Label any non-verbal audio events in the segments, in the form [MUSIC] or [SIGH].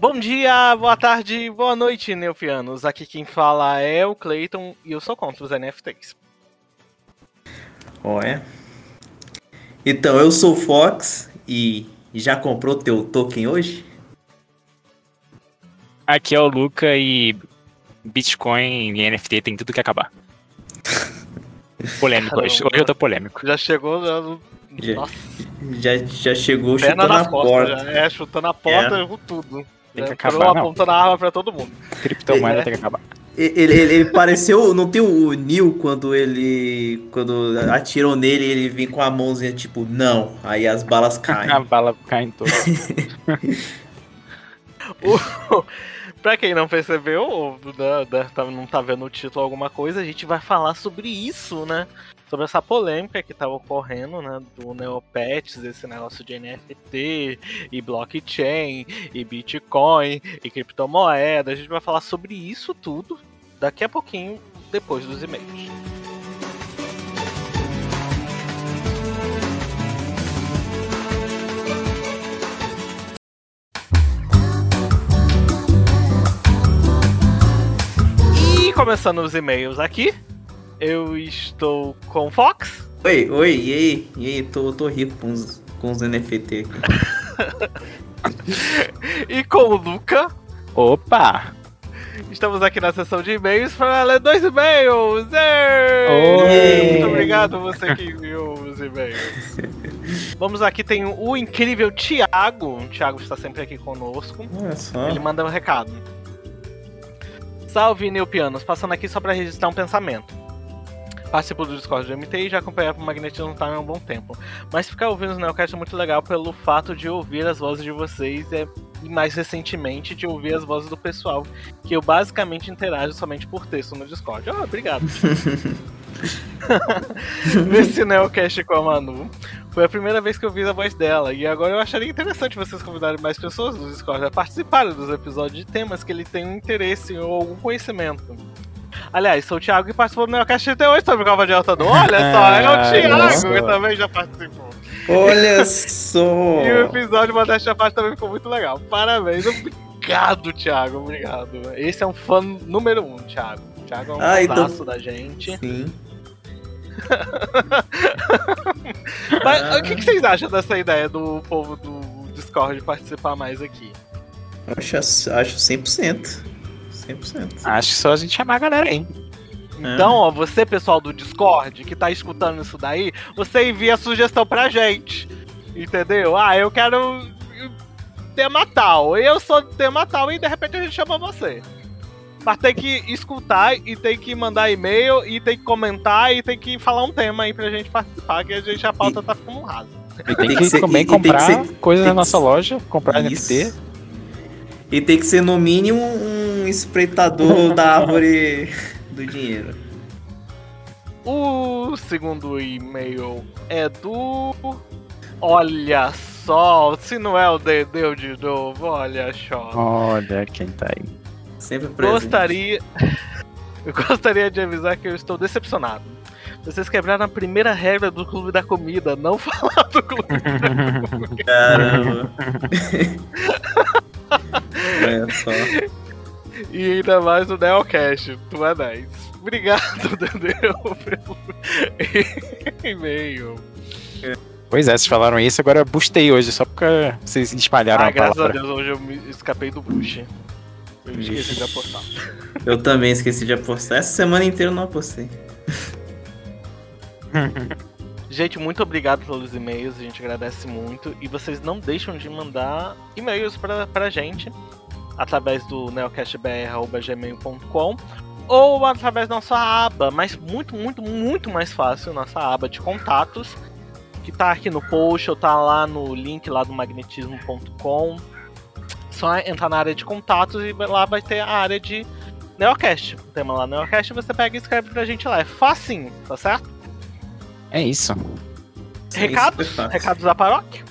Bom dia, boa tarde, boa noite, Neufianos. Aqui quem fala é o Clayton e eu sou contra os NFTs. Olha. Então, eu sou o Fox e já comprou teu token hoje? Aqui é o Luca e Bitcoin e NFT tem tudo que acabar. [LAUGHS] Polêmico Caramba. hoje. Hoje eu tô polêmico. Já chegou. Já, Já, nossa, já, já chegou chutando na a porta. porta. Já, é, chutando a porta com tudo. Tem que Já acabar, tirou não. apontando a arma pra todo mundo. Criptomoeda É. tem que acabar. Ele, ele, ele pareceu. Não tem o Neil quando ele. Quando atiram nele, ele vem com a mãozinha tipo, não. Aí as balas [LAUGHS] A caem. bala cai em todo. [LAUGHS] O- pra quem não percebeu, ou né, né, tá- não tá vendo o título ou alguma coisa, a gente vai falar sobre isso, né? Sobre essa polêmica que tá ocorrendo, né? Do Neopets, esse negócio de NFT, e blockchain, e Bitcoin, e criptomoeda. A gente vai falar sobre isso tudo daqui a pouquinho, depois dos e-mails. Começando os e-mails aqui, eu estou com o Fox. Oi, oi, e aí? E aí, tô, tô rico com os, com os NFT aqui. [LAUGHS] E com o Luca. Opa! Estamos aqui na sessão de e-mails para ler dois e-mails. Muito obrigado você que enviou os e-mails. Vamos aqui, tem o incrível Thiago. O Thiago está sempre aqui conosco. Olha só. Ele manda um recado. Salve, Neopianos. Passando aqui só para registrar um pensamento. Participo do Discord do MT e já acompanhava o Magnetismo Time há um bom tempo. Mas ficar ouvindo os Neocast é muito legal pelo fato de ouvir as vozes de vocês é, e mais recentemente de ouvir as vozes do pessoal, que eu basicamente interajo somente por texto no Discord. Oh, obrigado. [LAUGHS] [LAUGHS] Nesse Neocast com a Manu, foi a primeira vez que eu vi a voz dela, e agora eu acharia interessante vocês convidarem mais pessoas do Discord a participarem dos episódios de temas que ele tem um interesse ou algum conhecimento. Aliás, sou o Thiago e participou do Neocast até hoje sobre Cova de Alta Olha só, é o Ah, Thiago que também já participou. Olha [LAUGHS] só. E o episódio Modéstia parte também ficou muito legal. Parabéns, obrigado, Thiago, obrigado. Esse é um fã número um, Thiago. Thiago é um Ah, então- abraço da gente. Sim. [LAUGHS] Mas Ah. o que, que vocês acham dessa ideia do povo do Discord participar mais aqui? Acho, acho 100%. 100%. Acho que só a gente chamar a galera aí. Então, ó, você, pessoal do Discord, que tá escutando isso daí, você envia sugestão pra gente. Entendeu? Ah, eu quero tema tal. Eu sou do tema tal e de repente a gente chama você. Mas tem que escutar e tem que mandar e-mail e tem que comentar e tem que falar um tema aí pra gente participar, que a gente a pauta tá ficando rasa. E tem, que, ser- também e- e comprar coisas na nossa loja, comprar Isso. NFT. E tem que ser no mínimo um espreitador da árvore do dinheiro. O segundo e-mail é do. Olha só, se não é o Dedeu de novo, olha só. Olha quem tá aí. Sempre presente. Gostaria. [LAUGHS] Eu gostaria de avisar que eu estou decepcionado. Vocês quebraram a primeira regra do Clube da Comida, não [LAUGHS] falar do Clube. Caramba. [LAUGHS] Olha só. E ainda mais o Neocast, tu é 10. Obrigado, [LAUGHS] Dedeu, pelo e-mail. Pois é, vocês falaram isso, agora eu boostei hoje, só porque vocês espalharam Ah, a graças a palavra. Deus, hoje eu me escapei do bush. Eu esqueci de apostar. Eu também esqueci de apostar. Essa semana inteira eu não apostei. [LAUGHS] Gente, muito obrigado pelos e-mails, a gente agradece muito. E vocês não deixam de mandar e-mails pra, pra gente através do neocastbr.gmail.com ou através da nossa aba, mas muito, muito, muito mais fácil, nossa aba de contatos, que tá aqui no post ou tá lá no link lá do magnetismo.com. Só entrar na área de contatos e lá vai ter a área de Neocast. O tema lá Neocast você pega e escreve pra gente lá. É facinho, tá certo? É isso. Recados? Isso é fácil. Recados da paróquia?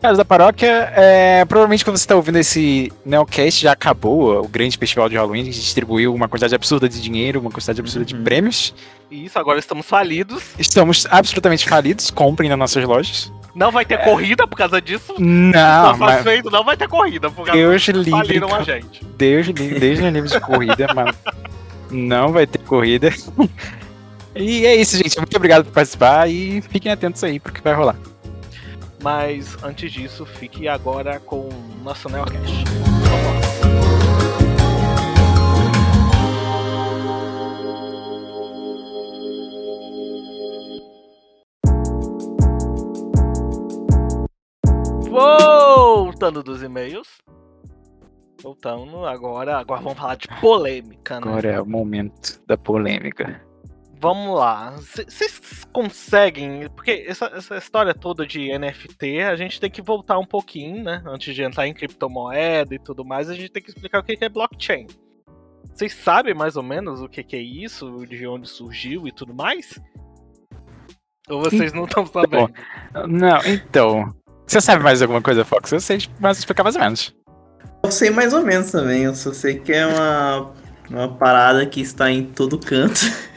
Caso da paróquia, é, provavelmente quando você está ouvindo esse Neocast, já acabou o grande festival de Halloween, a gente distribuiu uma quantidade absurda de dinheiro, uma quantidade absurda de Uhum. prêmios. Isso, agora estamos falidos. Estamos absolutamente falidos, comprem nas nossas lojas. Não vai ter corrida por causa disso. Não, mas satisfeito, não vai ter corrida por causa Deus livre. Faliram a gente. Deus livre, Deus livre de corrida, [LAUGHS] mas não vai ter corrida. [LAUGHS] E é isso, gente. Muito obrigado por participar e fiquem atentos aí pro que vai rolar. Mas antes disso, fique agora com o nosso Neocast. Voltando dos e-mails. Voltando agora. Agora vamos falar de polêmica, né? Agora é o momento da polêmica. Vamos lá. Vocês conseguem. Porque essa, essa história toda de NFT, a gente tem que voltar um pouquinho, né? Antes de entrar em criptomoeda e tudo mais, a gente tem que explicar o que que é blockchain. Vocês sabem mais ou menos o que que é isso, de onde surgiu e tudo mais? Ou vocês não estão sabendo? Não, então. Você sabe mais alguma coisa, Fox? Eu sei, mas explicar mais ou menos. Eu sei mais ou menos também, eu só sei que é uma, uma parada que está em todo canto. [LAUGHS]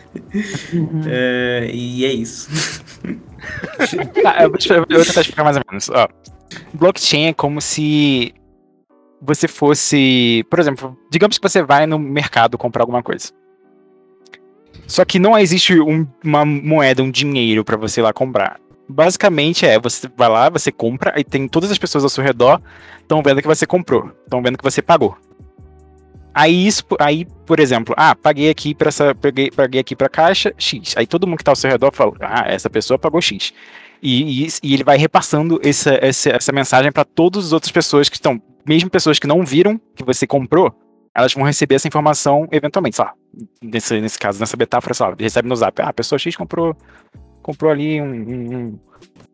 É, e é isso. [LAUGHS] Tá, eu, vou, te- eu vou tentar explicar mais ou menos. Ó, blockchain é como se você fosse. Por exemplo, digamos que você vai no mercado comprar alguma coisa. Só que não existe um- uma moeda, um dinheiro pra você ir lá comprar. Basicamente é, você vai lá, você compra, e tem todas as pessoas ao seu redor estão vendo que você comprou, estão vendo que você pagou. Aí isso, aí, por exemplo, ah, paguei aqui para essa, paguei, paguei aqui para caixa X. Aí todo mundo que tá ao seu redor fala, ah, essa pessoa pagou X. E, e, e ele vai repassando essa, essa, essa mensagem para todas as outras pessoas que estão, mesmo pessoas que não viram que você comprou, elas vão receber essa informação eventualmente, sei lá, nesse, nesse caso, nessa metáfora, sei lá, recebe no zap, ah, a pessoa X comprou, comprou ali um, um,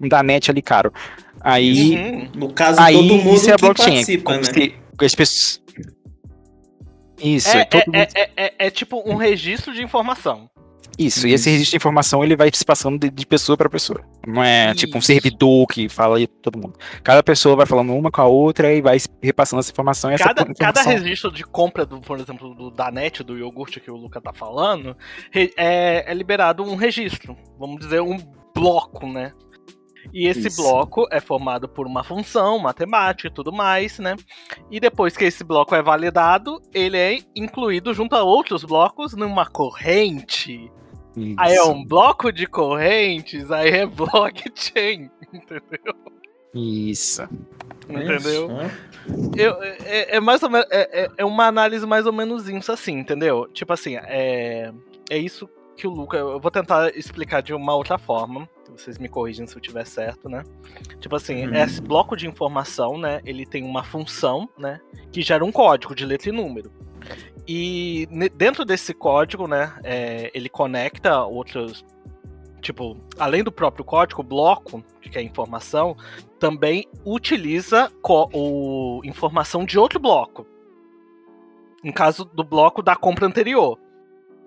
um, Danete ali caro. Aí, Uhum. No caso, aí todo mundo isso é que blockchain, participa, né? as pessoas... Isso, É, todo é, mundo... é, é, é- é tipo um registro de informação. Isso, e esse Isso. registro de informação ele vai se passando de, de pessoa para pessoa. Não é tipo um Isso. servidor que fala aí todo mundo. Cada pessoa vai falando uma com a outra e vai repassando essa informação. E essa Cada, informação... cada registro de compra, do, por exemplo, do Danete, do iogurte que o Luca tá falando, é, é liberado um registro. Vamos dizer, um bloco, né? E esse Isso. bloco é formado por uma função matemática e tudo mais, né? E depois que esse bloco é validado, ele é incluído junto a outros blocos numa corrente. Aí é Isso, um bloco de correntes, aí é [LAUGHS] blockchain. Entendeu? Isso. Entendeu? Olha só. Eu, é, é mais ou menos, é, é- é uma análise mais ou menos isso assim, entendeu? Tipo assim, é, é isso que o Luca. Eu vou tentar explicar de uma outra forma. Vocês me corrigem se eu tiver certo, né? Tipo assim, Uhum. esse bloco de informação, né? Ele tem uma função, né? Que gera um código de letra e número. E dentro desse código, né? é, ele conecta outros. Tipo, além do próprio código, o bloco, que é a informação, também utiliza o informação de outro bloco. No caso do bloco da compra anterior.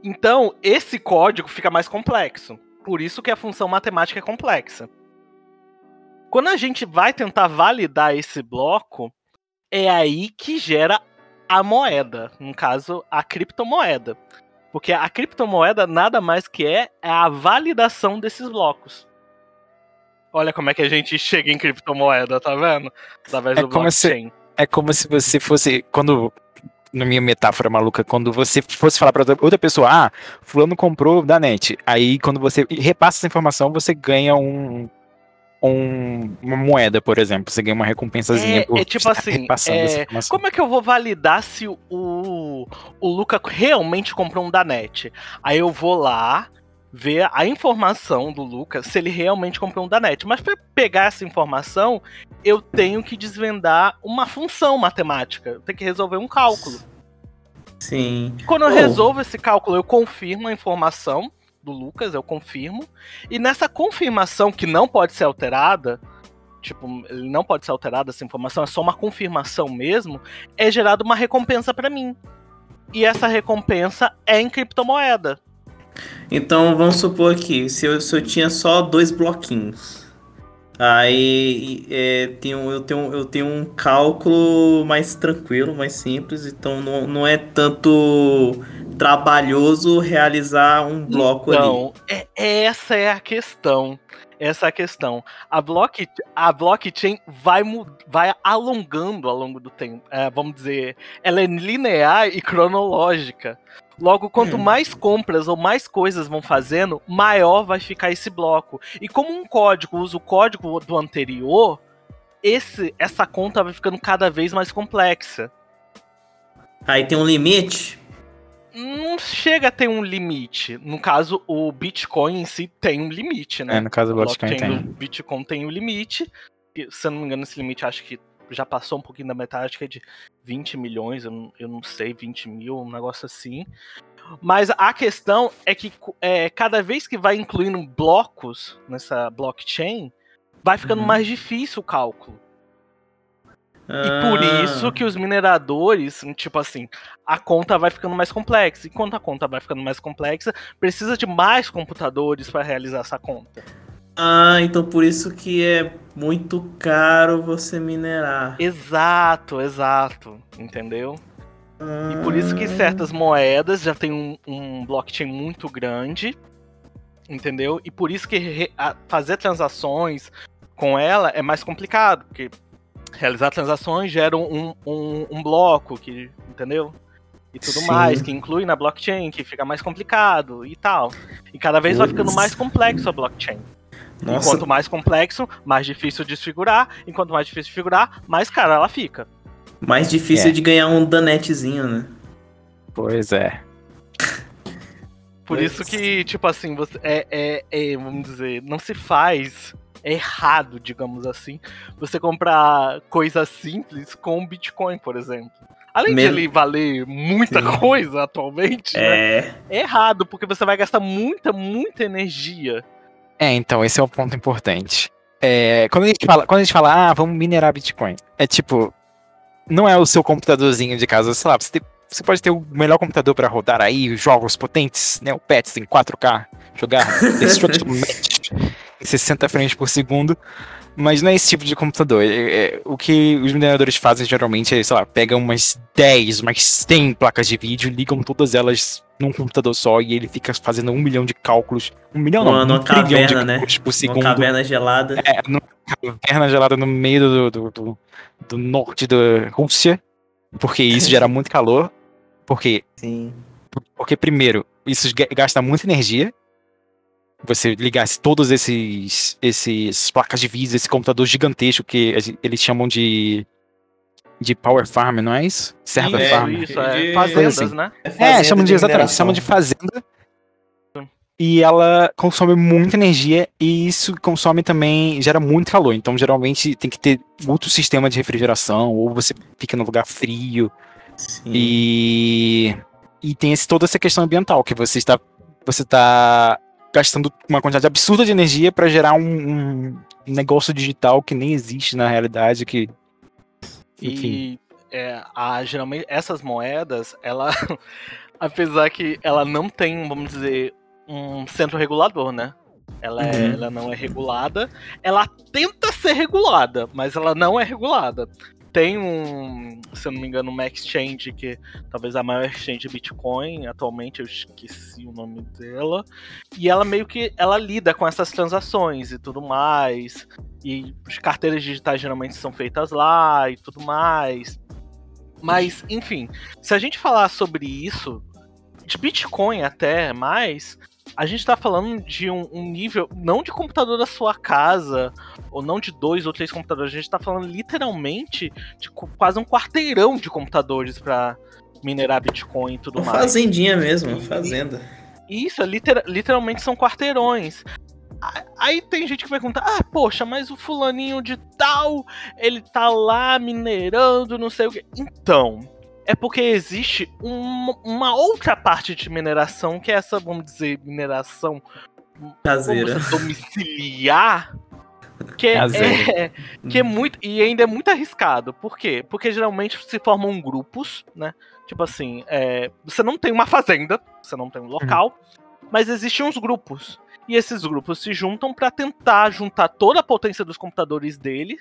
Então, esse código fica mais complexo. Por isso que a função matemática é complexa. Quando a gente vai tentar validar esse bloco, é aí que gera a moeda, no caso, a criptomoeda. Porque a criptomoeda nada mais que é, é a validação desses blocos. Olha como é que a gente chega em criptomoeda, tá vendo? Através É do como se- blockchain. É como se você fosse. Quando. Na minha metáfora maluca, quando você fosse falar pra outra- pessoa, ah, fulano comprou da net. Aí quando você repassa essa informação, você ganha um. um- uma moeda, por exemplo. Você ganha uma recompensazinha É- por é tipo assim, repassando é, essa informação. Como é que eu vou validar se o, o Luca realmente comprou um Danete? Aí eu vou lá ver a informação do Luca se ele realmente comprou um Danete. Mas para pegar essa informação, eu tenho que desvendar uma função matemática. Eu tenho que resolver um cálculo. Sim. Quando eu Oh. resolvo esse cálculo, eu confirmo a informação do Lucas, eu confirmo. E nessa confirmação que não pode ser alterada, tipo, ele não pode ser alterada essa informação, é só uma confirmação mesmo, é gerada uma recompensa pra mim. E essa recompensa é em criptomoeda. Então vamos supor aqui, se eu, se eu tinha só dois bloquinhos. Aí é, tenho, eu, tenho, eu tenho um cálculo mais tranquilo, mais simples, então não, não é tanto trabalhoso realizar um bloco então, ali. É, essa é a questão. Essa é a questão. A, block, a blockchain vai, vai alongando ao longo do tempo. É, vamos dizer, ela é linear e cronológica. Logo, quanto hum. mais compras ou mais coisas vão fazendo, maior vai ficar esse bloco. E como um código usa o código do anterior, esse, essa conta vai ficando cada vez mais complexa. Aí tem um limite? Não chega a ter um limite. No caso, o Bitcoin em si tem um limite, né? É, no caso do Bitcoin tem. O Bitcoin tem um limite. Se eu não me engano, esse limite acho que já passou um pouquinho da metade, acho que é de 20 milhões, eu não, eu não sei, 20 mil, um negócio assim. Mas a questão é que é, cada vez que vai incluindo blocos nessa blockchain, vai ficando uhum. mais difícil o cálculo. Ah. E por ah. isso que os mineradores, tipo assim, a conta vai ficando mais complexa. E quando a conta vai ficando mais complexa, precisa de mais computadores para realizar essa conta. Ah, então por isso que é muito caro você minerar. Exato, exato. Entendeu? Ah. E por isso que certas moedas já tem um, um blockchain muito grande. Entendeu? E por isso que fazer transações com ela é mais complicado, porque realizar transações gera um, um, um bloco, que, entendeu? E tudo Sim. mais, que inclui na blockchain, que fica mais complicado e tal. E cada vez vai ficando mais complexo a blockchain. Nossa. E quanto mais complexo, mais difícil de desfigurar. E quanto mais difícil de figurar, mais cara ela fica. Mais difícil é. de ganhar um danetezinho, né? Pois é. Por pois. isso que, tipo assim, você é, é, é, vamos dizer, não se faz errado, digamos assim, você comprar coisas simples com Bitcoin, por exemplo. Além de ele valer muita Sim. coisa atualmente, né, é... Né, é errado, porque você vai gastar muita, muita energia. É, então, esse é o ponto importante. É, quando, a gente fala, quando a gente fala, ah, vamos minerar Bitcoin, é tipo, não é o seu computadorzinho de casa, sei lá, você, tem, você pode ter o melhor computador para rodar aí jogos potentes, né, o PETs em 4K, jogar [LAUGHS] Destruction Match em 60 frames por segundo. Mas não é esse tipo de computador. É, é, o que os mineradores fazem geralmente é, sei lá, pegam umas 10, umas 100 placas de vídeo, ligam todas elas num computador só e ele fica fazendo um milhão de cálculos. Um milhão não, não, um caverna, de né? cálculos por segundo. Uma caverna gelada. É, numa caverna gelada no meio do, do, do, do norte da Rússia. Porque isso gera [LAUGHS] muito calor. Porque. Sim. Porque, primeiro, isso gasta muita energia você ligasse todos esses esses placas de vídeo, esse computador gigantesco que eles chamam de de Power Farm, não é isso? Server é, Farm. Isso, é de... fazendas, assim. né? É, é chamam de, de exatamente, chamam de fazenda. E ela consome muita energia e isso consome também, gera muito calor. Então, geralmente tem que ter outro sistema de refrigeração ou você fica num lugar frio. Sim. E e tem esse, toda essa questão ambiental que você está você está gastando uma quantidade absurda de energia para gerar um, um, negócio digital que nem existe na realidade, que enfim. E é, a, geralmente essas moedas, ela [LAUGHS] apesar que ela não tem, vamos dizer, um centro regulador, né? Ela, é, uhum. ela não é regulada. Ela tenta ser regulada, mas ela não é regulada tem um, se eu não me engano, uma exchange que talvez a maior exchange de Bitcoin atualmente, eu esqueci o nome dela, e ela meio que ela lida com essas transações e tudo mais, e as carteiras digitais geralmente são feitas lá e tudo mais. Mas, enfim, se a gente falar sobre isso, de Bitcoin até mais, a gente tá falando de um, um, nível, não de computador da sua casa, ou não de dois ou três computadores, a gente tá falando literalmente de quase um quarteirão de computadores para minerar Bitcoin e tudo uma mais. Fazendinha mesmo, uma fazenda. Isso, liter, literalmente são quarteirões. Aí tem gente que vai contar, ah, poxa, mas o fulaninho de tal, ele tá lá minerando, não sei o que. Então, é porque existe um, uma outra parte de mineração, que é essa, vamos dizer, mineração caseira, domiciliar, que é, [LAUGHS] é, que é muito e ainda é muito arriscado. Por quê? Porque geralmente se formam grupos, né? Tipo assim, é, você não tem uma fazenda, você não tem um local, uhum. mas existem uns grupos. E esses grupos se juntam para tentar juntar toda a potência dos computadores dele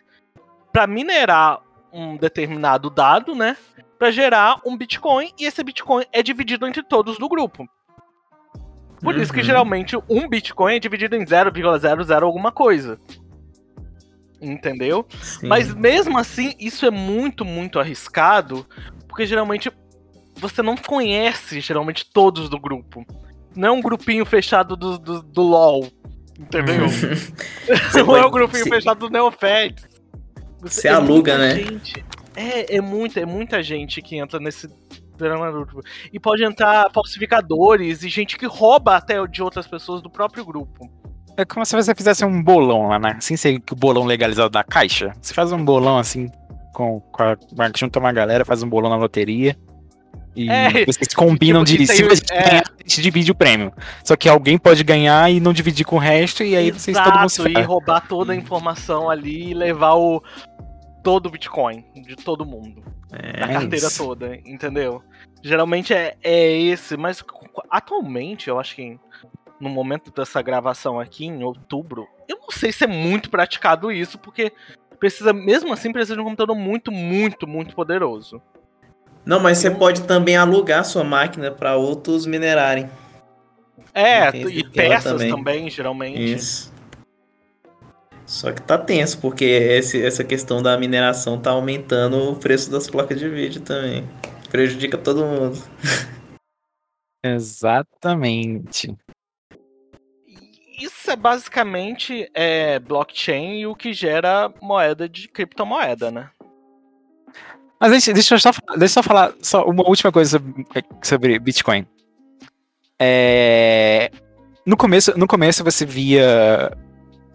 para minerar um determinado dado, né? Para gerar um Bitcoin e esse Bitcoin é dividido entre todos do grupo. Por uhum. isso que uhum. geralmente um Bitcoin é dividido em 0,00 alguma coisa. Entendeu? Sim. Mas mesmo assim, isso é muito, muito arriscado, porque geralmente você não conhece geralmente todos do grupo. Não é um grupinho fechado do, do, do LOL. Entendeu? [LAUGHS] não é um grupinho fechado do Neopets. Você, você aluga, né? Gente. É, é muita, é muita gente que entra nesse e pode entrar falsificadores e gente que rouba até de outras pessoas do próprio grupo. É como se você fizesse um bolão lá, né? Sem ser o bolão legalizado da caixa. Você faz um bolão assim, com, com a, junta uma galera, faz um bolão na loteria. E é, vocês combinam tipo, de se você é. ganhar, a gente divide o prêmio. Só que alguém pode ganhar e não dividir com o resto, e aí Exato, vocês todo mundo se e roubar toda a informação ali e levar o todo o Bitcoin de todo mundo. É, da carteira isso. toda, entendeu? Geralmente é, é esse, mas atualmente eu acho que no momento dessa gravação aqui, em outubro, eu não sei se é muito praticado isso, porque precisa, mesmo assim, precisa de um computador muito, muito, muito poderoso. Não, mas você pode também alugar sua máquina para outros minerarem. É, e peças também. também, geralmente. Isso. Só que tá tenso, porque esse, essa questão da mineração tá aumentando o preço das placas de vídeo também. Prejudica todo mundo. [LAUGHS] Exatamente. Isso é basicamente é, blockchain e o que gera moeda de criptomoeda, né? Mas deixa, deixa, eu, só, deixa eu só falar só uma última coisa sobre, sobre Bitcoin. É, no, começo, no começo você via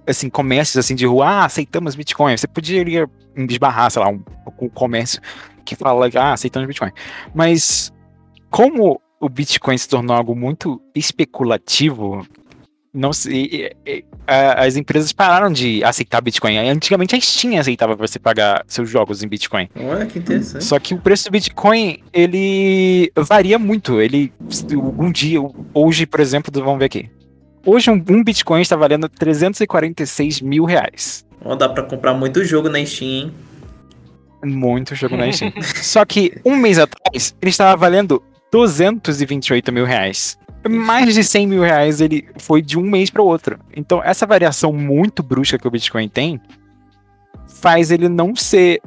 assim, comércios assim de rua, ah, aceitamos Bitcoin. Você poderia esbarrar, sei lá, um, um comércio que fala, ah, aceitamos Bitcoin. Mas como o Bitcoin se tornou algo muito especulativo, não se, as empresas pararam de aceitar Bitcoin. Antigamente a Steam aceitava você pagar seus jogos em Bitcoin. Olha que interessante. Só que o preço do Bitcoin ele varia muito. Ele um dia, hoje, por exemplo, vamos ver aqui. Hoje um, um Bitcoin está valendo 346 mil reais. Oh, dá para comprar muito jogo na Steam, hein? Muito jogo na Steam. [LAUGHS] Só que um mês atrás ele estava valendo 228 mil reais. Mais de 100 mil reais ele foi de um mês para o outro. Então essa variação muito brusca que o Bitcoin tem faz ele não ser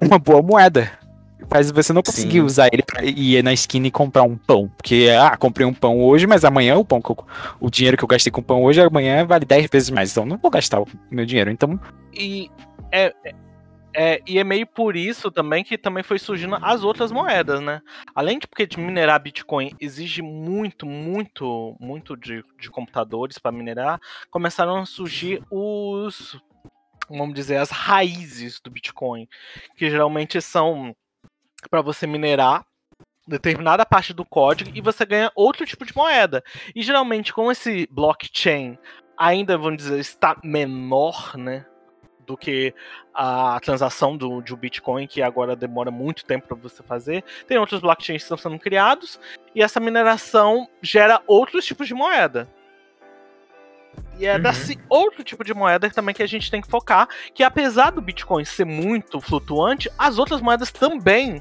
uma boa moeda faz você não conseguir Sim. usar ele pra ir na esquina e comprar um pão. Porque, ah, comprei um pão hoje, mas amanhã o pão eu, o dinheiro que eu gastei com pão hoje, amanhã vale 10 vezes mais. Então não vou gastar o meu dinheiro. Então. E é, é, e é meio por isso também que também foi surgindo as outras moedas, né? Além de porque de minerar Bitcoin exige muito, muito, muito de, de computadores para minerar, começaram a surgir os, vamos dizer, as raízes do Bitcoin, que geralmente são para você minerar determinada parte do código e você ganha outro tipo de moeda. E geralmente com esse blockchain ainda, vamos dizer, está menor, né? Do que a transação do, um Bitcoin, que agora demora muito tempo para você fazer. Tem outros blockchains que estão sendo criados, e essa mineração gera outros tipos de moeda. E é uhum. desse outro tipo de moeda também que a gente tem que focar, que apesar do Bitcoin ser muito flutuante, as outras moedas também.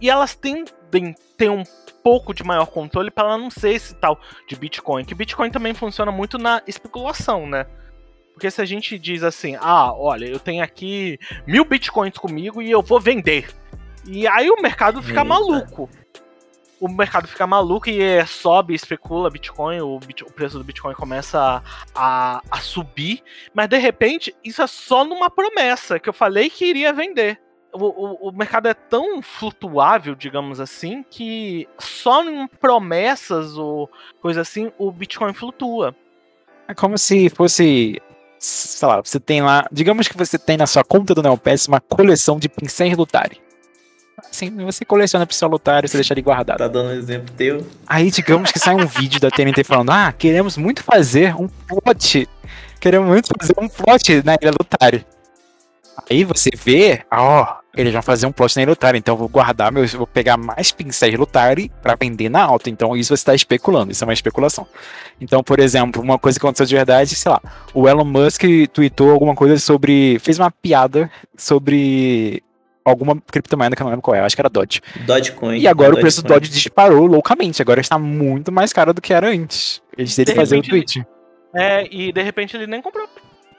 E elas tendem ter um pouco de maior controle para ela não ser esse tal de Bitcoin. Que Bitcoin também funciona muito na especulação, né? Porque se a gente diz assim, ah, olha, eu tenho aqui mil bitcoins comigo e eu vou vender. E aí o mercado fica Eita. maluco o mercado fica maluco e é, sobe, especula Bitcoin, o, bit, o, preço do Bitcoin começa a, a, subir, mas de repente isso é só numa promessa que eu falei que iria vender. O, o, o mercado é tão flutuável, digamos assim, que só em promessas ou coisa assim o Bitcoin flutua. É como se fosse sei lá, você tem lá, digamos que você tem na sua conta do Neopets uma coleção de pincéis Lutari. Assim, você coleciona pistola otário, você deixa ele guardado. Tá dando um exemplo teu. Aí, digamos que sai um vídeo da TNT falando: Ah, queremos muito fazer um plot. Queremos muito fazer um plot na Ilha do Otário. Aí você vê, ó, eles vão fazer um plot na Ilha Otário, então eu vou guardar meus. Vou pegar mais pincéis Lutari para vender na alta. Então isso você está especulando, isso é uma especulação. Então, por exemplo, uma coisa que aconteceu de verdade, sei lá, o Elon Musk tweetou alguma coisa sobre. fez uma piada sobre alguma criptomoeda que eu não lembro qual é, acho que era Dodge. Dogecoin. E agora é o preço do. Dodge disparou loucamente, agora está muito mais caro do que era antes. Eles de fazer o tweet. É, e de repente ele nem comprou. [LAUGHS]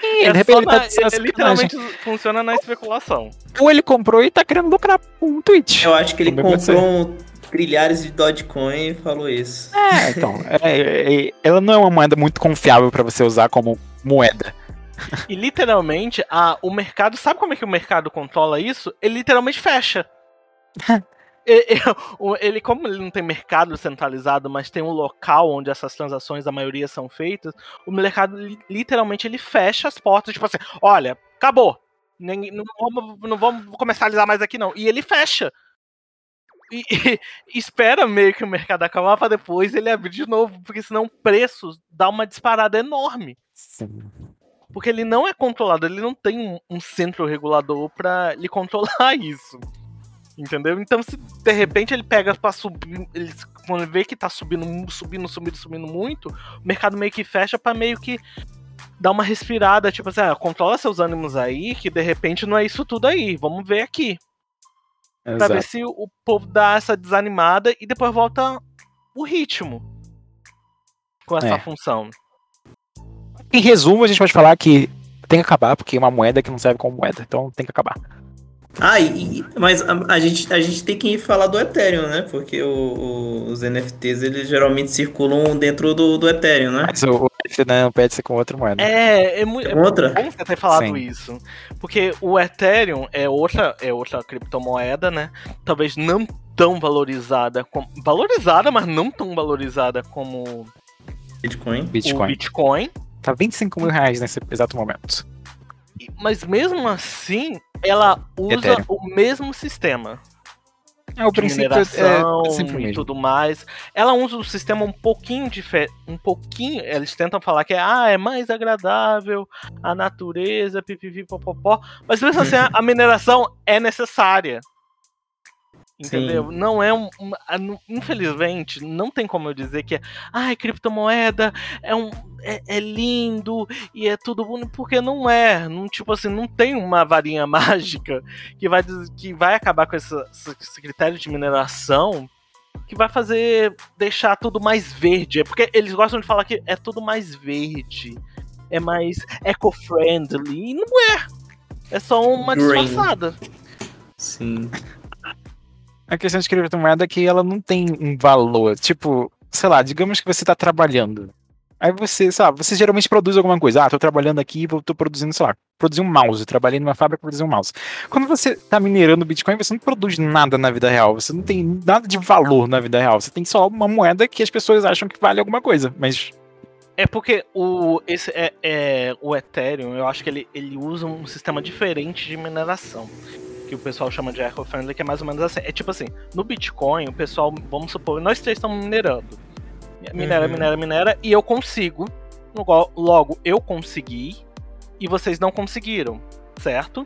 Sim, É de repente só ele tá na- dizendo ele literalmente funciona na especulação. Ou ele comprou e tá querendo lucrar com um tweet. Eu acho que ele Como é comprou um trilhares de Dogecoin e falou isso. É, então. é- é- ela não é uma moeda muito confiável pra você usar como moeda. E literalmente, a, o mercado. Sabe como é que o mercado controla isso? Ele literalmente fecha. [LAUGHS] Ele, como ele não tem mercado centralizado, mas tem um local onde essas transações, a maioria são feitas, o mercado li- literalmente ele fecha as portas, tipo assim, olha, acabou. Ninguém- Não vamos, não vamos comercializar mais aqui, não. E ele fecha. E, [LAUGHS] e espera meio que o mercado acabar pra depois ele abrir de novo, porque senão o preço dá uma disparada enorme. Porque ele não é controlado, ele não tem um, centro regulador pra lhe [LAUGHS] controlar isso. Entendeu? Então, se de repente ele pega pra subir, ele, quando ele vê que tá subindo, subindo, subindo, subindo muito, o mercado meio que fecha pra meio que dar uma respirada, tipo assim, ah, controla seus ânimos aí, que de repente não é isso tudo aí, vamos ver aqui. Pra ver Exato. se o, o povo dá essa desanimada e depois volta o ritmo com essa É. função. Em resumo, a gente pode falar que tem que acabar, porque é uma moeda que não serve como moeda. Então tem que acabar. Ah, e, mas a, a gente, a gente tem que falar do Ethereum, né? Porque o- o- os NFTs eles geralmente circulam dentro do, do Ethereum, né? Mas o, o NFT não pede ser com outra moeda. É, é muito. Tem outra? bom você ter falado Sim. isso. Porque o Ethereum é outra, é outra criptomoeda, né? Talvez não tão valorizada como. Valorizada, mas não tão valorizada como Bitcoin. o Bitcoin. Bitcoin. Tá 25 mil reais nesse exato momento. Mas mesmo assim, ela usa Ethereum. o mesmo sistema. É, o princípio é sempre o e tudo mais. Ela usa um sistema um pouquinho diferente, um pouquinho, eles tentam falar que é, ah, é mais agradável, a natureza, pipipi, popopó, mas mesmo assim a mineração é necessária. Entendeu? Não é um, nu- infelizmente, não tem como eu dizer que é, ai, criptomoeda é um é, é lindo e é tudo bonito, porque não é, não tipo assim, não tem uma varinha [LAUGHS] mágica que vai, que vai acabar com essa- esse critério de mineração que vai fazer deixar tudo mais verde. É porque eles gostam de falar que é tudo mais verde, é mais eco-friendly. E não é. É só uma Green. disfarçada. Sim. A questão de criptomoeda é que ela não tem um valor. Tipo, sei lá, digamos que você tá trabalhando. Aí você, lá, você geralmente produz alguma coisa. Ah, tô trabalhando aqui, tô produzindo, sei lá, produzir um mouse. Trabalhei numa fábrica pra produzir um mouse. Quando você tá minerando Bitcoin, você não produz nada na vida real. Você não tem nada de valor na vida real. Você tem só uma moeda que as pessoas acham que vale alguma coisa. Mas É porque o, esse é, é- o Ethereum, eu acho que ele, ele usa um sistema diferente de mineração. Que o pessoal chama de eco-friendly, que é mais ou menos assim. É tipo assim, no Bitcoin, o pessoal, vamos supor, nós três estamos minerando. Minera, Uhum. minera, minera, e eu consigo. Logo, eu consegui e vocês não conseguiram, certo?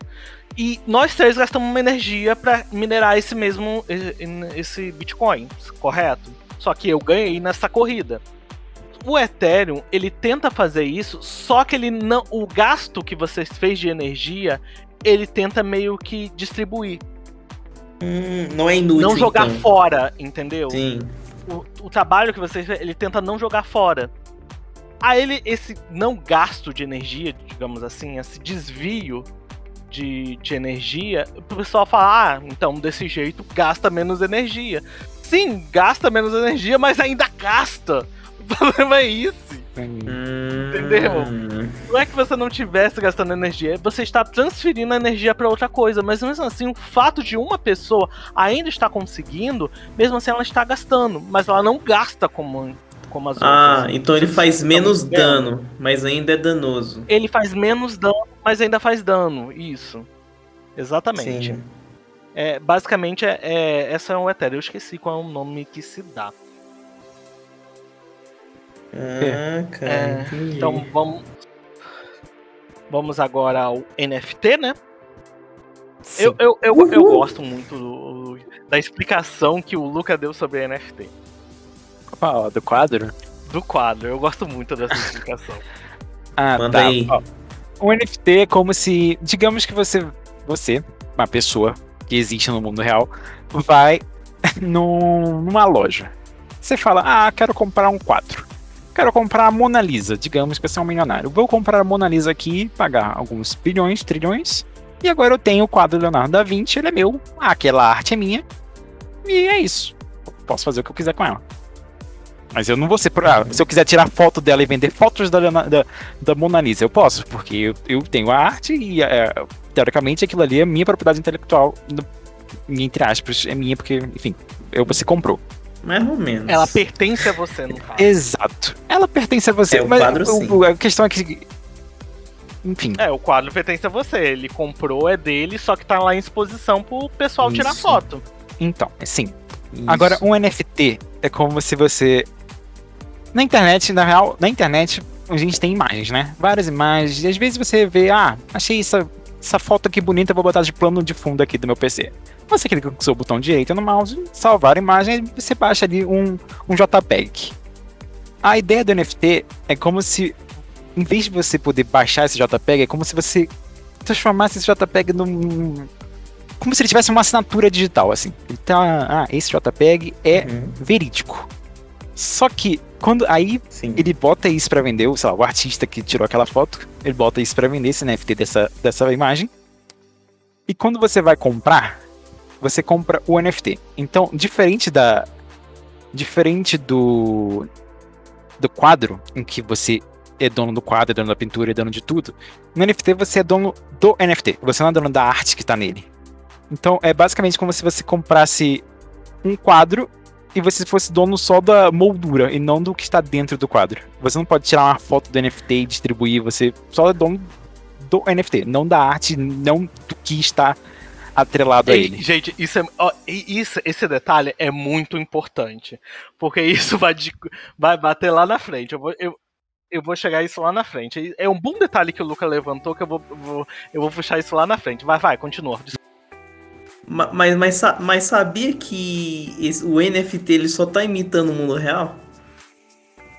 E nós três gastamos uma energia para minerar esse mesmo esse Bitcoin, correto? Só que eu ganhei nessa corrida. O Ethereum, ele tenta fazer isso, só que ele não, o gasto que você fez de energia, ele tenta meio que distribuir, Hum, não é inútil. não jogar então. fora, entendeu? Sim. o, o trabalho que você fez, ele tenta não jogar fora. Aí ele, esse não gasto de energia, digamos assim, esse desvio de, de energia, o pessoal fala, ah, então desse jeito gasta menos energia. Sim, gasta menos energia, mas ainda gasta. [LAUGHS] O problema é esse. Entendeu? Não é que você não tivesse gastando energia, você está transferindo a energia para outra coisa, mas mesmo assim, o fato de uma pessoa ainda estar conseguindo, mesmo assim ela está gastando, mas ela não gasta como, como as Ah, outras. então ele faz menos dano, mas ainda é danoso. Ele faz menos dano, mas ainda faz dano, isso. Exatamente. Sim. É, basicamente, é, é, essa é o Ethereum. Eu esqueci qual é o nome que se dá. Ah, cara, É. Então vamos. Vamos agora ao NFT, né? Eu, eu, eu, eu Uhul. gosto muito do- da explicação que o Luca deu sobre NFT. Ó, do quadro? Do quadro, eu gosto muito dessa explicação. [LAUGHS] Ah, Manda tá. aí. Ó, um NFT é como se, digamos que você, você uma pessoa que existe no mundo real, vai [LAUGHS] num, numa loja. Você fala, ah, quero comprar um quadro. Quero comprar a Mona Lisa, digamos que você é um milionário. Vou comprar a Mona Lisa aqui, pagar alguns bilhões, trilhões, e agora eu tenho o quadro do Leonardo da Vinci, ele é meu, aquela arte é minha, e é isso. Posso fazer o que eu quiser com ela. Mas eu não vou ser. Ah, se eu quiser tirar foto dela e vender fotos da, da, da Mona Lisa, eu posso, porque eu, eu tenho a arte e, é, teoricamente, aquilo ali é minha propriedade intelectual, entre aspas, é minha, porque, enfim, eu, você comprou. Mais ou menos. Ela pertence a você, no caso. Exato. Ela pertence a você. É, o mas quadro, o- a questão é que. Enfim. É, o quadro pertence a você. Ele comprou, é dele, só que tá lá em exposição pro pessoal tirar Isso. foto. Então, sim. Isso. Agora, um NFT é como se você. Na internet, na real, na internet a gente tem imagens, né? Várias imagens. E às vezes você vê, ah, achei essa, essa foto aqui bonita, vou botar de plano de fundo aqui do meu PC. Você clica com o seu botão direito no mouse, salvar a imagem, e você baixa ali um, um JPEG. A ideia do NFT é como se, em vez de você poder baixar esse JPEG, é como se você transformasse esse JPEG num. Como se ele tivesse uma assinatura digital, assim. Então, ah, esse JPEG é Uhum, verídico. Só que, quando aí Sim. ele bota isso pra vender, o, sei lá, o artista que tirou aquela foto, ele bota isso pra vender, esse NFT dessa, dessa imagem. E quando você vai comprar, você compra o NFT. Então, diferente da. Diferente do. Do quadro, em que você é dono do quadro, é dono da pintura, é dono de tudo. No NFT você é dono do NFT. Você não é dono da arte que tá nele. Então é basicamente como se você comprasse um quadro e você fosse dono só da moldura e não do que está dentro do quadro. Você não pode tirar uma foto do NFT e distribuir, você só é dono do NFT, não da arte, não do que está atrelado a E, ele. gente, isso é, ó, isso, esse detalhe é muito importante. Porque [LAUGHS] isso vai, de- vai bater lá na frente. Eu vou, eu, eu vou chegar a isso lá na frente. É um bom detalhe que o Luca levantou que eu vou, eu vou, eu vou puxar isso lá na frente. Vai, vai, continua. Ma- Mas, mas, mas sabia que esse- o NFT ele só tá imitando o mundo real?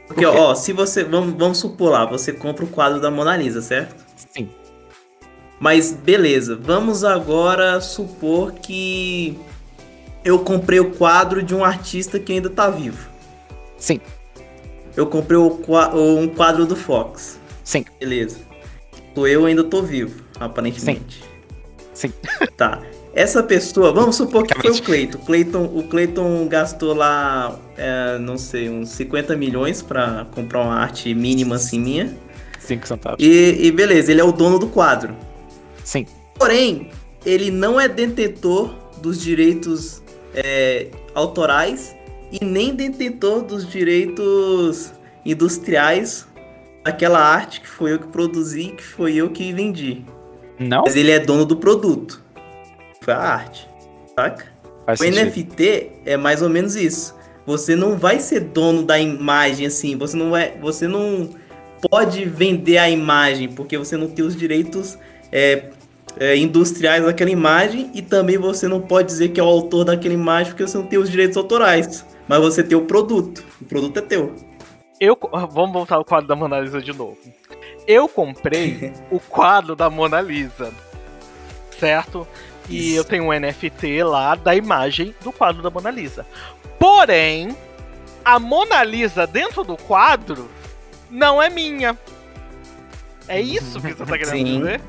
Porque, Por ó, se você. Vamos, vamos supor lá, você compra o quadro da Mona Lisa, certo? Sim. Mas beleza, vamos agora supor que eu comprei o quadro de um artista que ainda tá vivo. Sim, Eu comprei o um quadro do Fox. sim, Beleza. Eu ainda tô vivo, aparentemente. sim. Tá. [LAUGHS] Essa pessoa, vamos supor que foi o. Cleiton. O Cleiton gastou lá, é, não sei, uns 50 milhões pra comprar uma arte mínima assim minha. Cinco centavos. E, e beleza, ele é o dono do quadro. Sim, Porém, ele não é detentor dos direitos é, autorais e nem detentor dos direitos industriais daquela arte que foi eu que produzi, que foi eu que vendi. não Mas ele é dono do produto. Foi a arte. Saca? faz O sentido. NFT é mais ou menos isso. Você não vai ser dono da imagem assim, você não vai, você não pode vender a imagem porque você não tem os direitos é, é, industriais daquela imagem e também você não pode dizer que é o autor daquela imagem porque você não tem os direitos autorais. Mas você tem o produto. O produto é teu. Eu, co- vamos voltar ao quadro da Mona Lisa de novo. Eu comprei [LAUGHS] o quadro da Mona Lisa, certo? E Isso. eu tenho um NFT lá da imagem do quadro da Mona Lisa. Porém, a Mona Lisa dentro do quadro não é minha. É isso que você tá querendo Sim. dizer?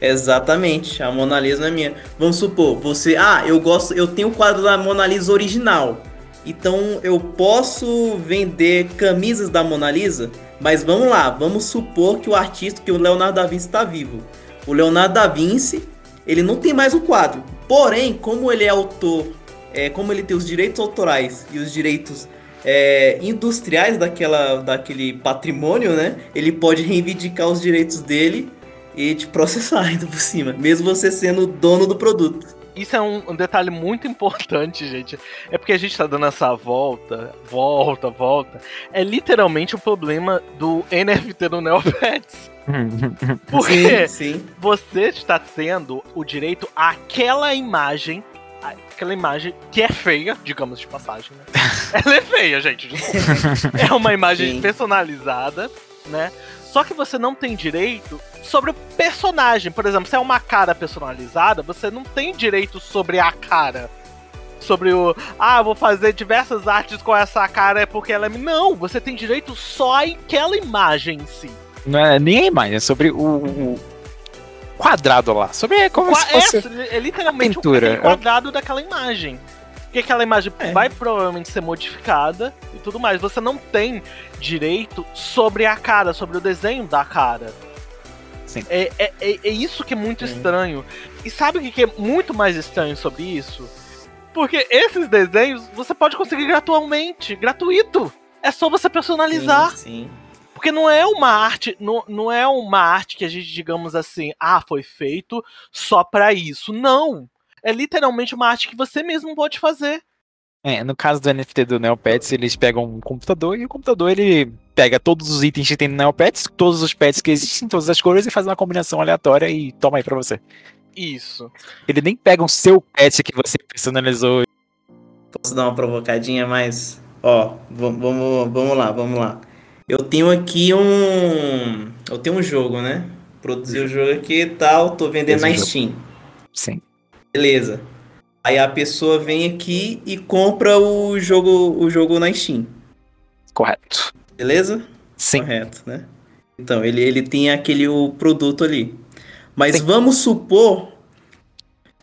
Exatamente, a Mona Lisa não é minha. Vamos supor, você, ah, eu gosto, eu tenho o quadro da Mona Lisa original. Então eu posso vender camisas da Mona Lisa, mas vamos lá, vamos supor que o artista, que o Leonardo da Vinci está vivo. O Leonardo da Vinci, ele não tem mais o quadro. Porém, como ele é autor, é, como ele tem os direitos autorais e os direitos é, industriais daquela, daquele patrimônio, né? Ele pode reivindicar os direitos dele e te processar [LAUGHS] ainda por cima, mesmo você sendo dono do produto. Isso é um, um detalhe muito importante, gente. É porque a gente tá dando essa volta, volta, volta. É literalmente o problema do NFT do Neopets. [LAUGHS] Porque sim. você está tendo o direito àquela imagem, aquela imagem que é feia, digamos de passagem, né? [LAUGHS] Ela é feia, gente. [LAUGHS] É uma imagem Sim. personalizada, né? Só que você não tem direito sobre o personagem. Por exemplo, se é uma cara personalizada, você não tem direito sobre a cara. Sobre o. Ah, vou fazer diversas artes com essa cara é porque ela é. Não, você tem direito só àquela imagem em si. Não é nem a imagem, é sobre o, o quadrado lá. Sobre como Qua- se fosse. É, é literalmente o quadrado daquela imagem. Porque aquela imagem É. vai provavelmente ser modificada e tudo mais. Você não tem direito sobre a cara, sobre o desenho da cara. Sim. É, é, é, é isso que é muito Sim. estranho. E sabe o que é muito mais estranho sobre isso? Porque esses desenhos você pode conseguir gratuitamente, gratuito. É só você personalizar. Sim, sim. Porque não é uma arte, não, não é uma arte que a gente, digamos assim, ah, foi feito só pra isso. Não. É literalmente uma arte que você mesmo pode fazer. É, no caso do NFT do Neopets, eles pegam um computador e o computador ele pega todos os itens que tem no Neopets, todos os pets que existem, todas as cores e faz uma combinação aleatória e toma aí pra você. Isso. Ele nem pega o seu pet que você personalizou. Posso dar uma provocadinha mais? Ó, vamos, vamos, vamos lá, vamos lá. Eu tenho aqui um. Eu tenho um jogo, né? Produzi o jogo aqui e tal, tô vendendo Fez na um jogo. Steam. Sim. Beleza. Aí a pessoa vem aqui e compra o jogo, o jogo na Steam. Correto. Beleza? Sim. Correto, né? Então, ele, ele tem aquele o produto ali. Mas Sim. vamos supor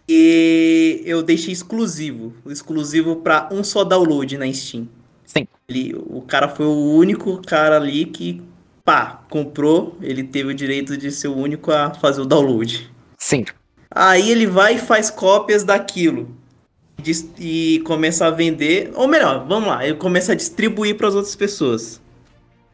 que eu deixei exclusivo. Exclusivo para um só download na Steam. Sim. Ele, o cara foi o único cara ali que, pá, comprou. Ele teve o direito de ser o único a fazer o download. Sim. Aí ele vai e faz cópias daquilo. E começa a vender. Ou melhor, vamos lá. Ele começa a distribuir para as outras pessoas.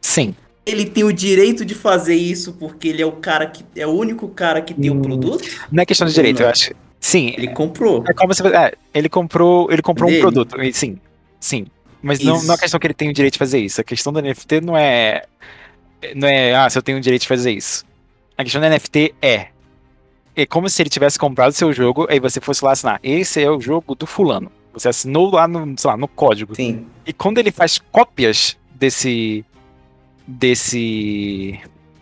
Sim. Ele tem o direito de fazer isso porque ele é o cara que é o único cara que tem o Hum. produto. Não é questão de direito, não? eu acho. Sim. Ele comprou. É como se é, ele comprou, ele comprou um Dele. produto. e Sim. Sim. Mas não, não é questão que ele tem o direito de fazer isso. A questão do NFT não é. Não é, ah, se eu tenho o direito de fazer isso. A questão do NFT é. É como se ele tivesse comprado seu jogo e você fosse lá assinar. Esse é o jogo do fulano. Você assinou lá no, sei lá, no código. Sim. E quando ele faz cópias desse. desse.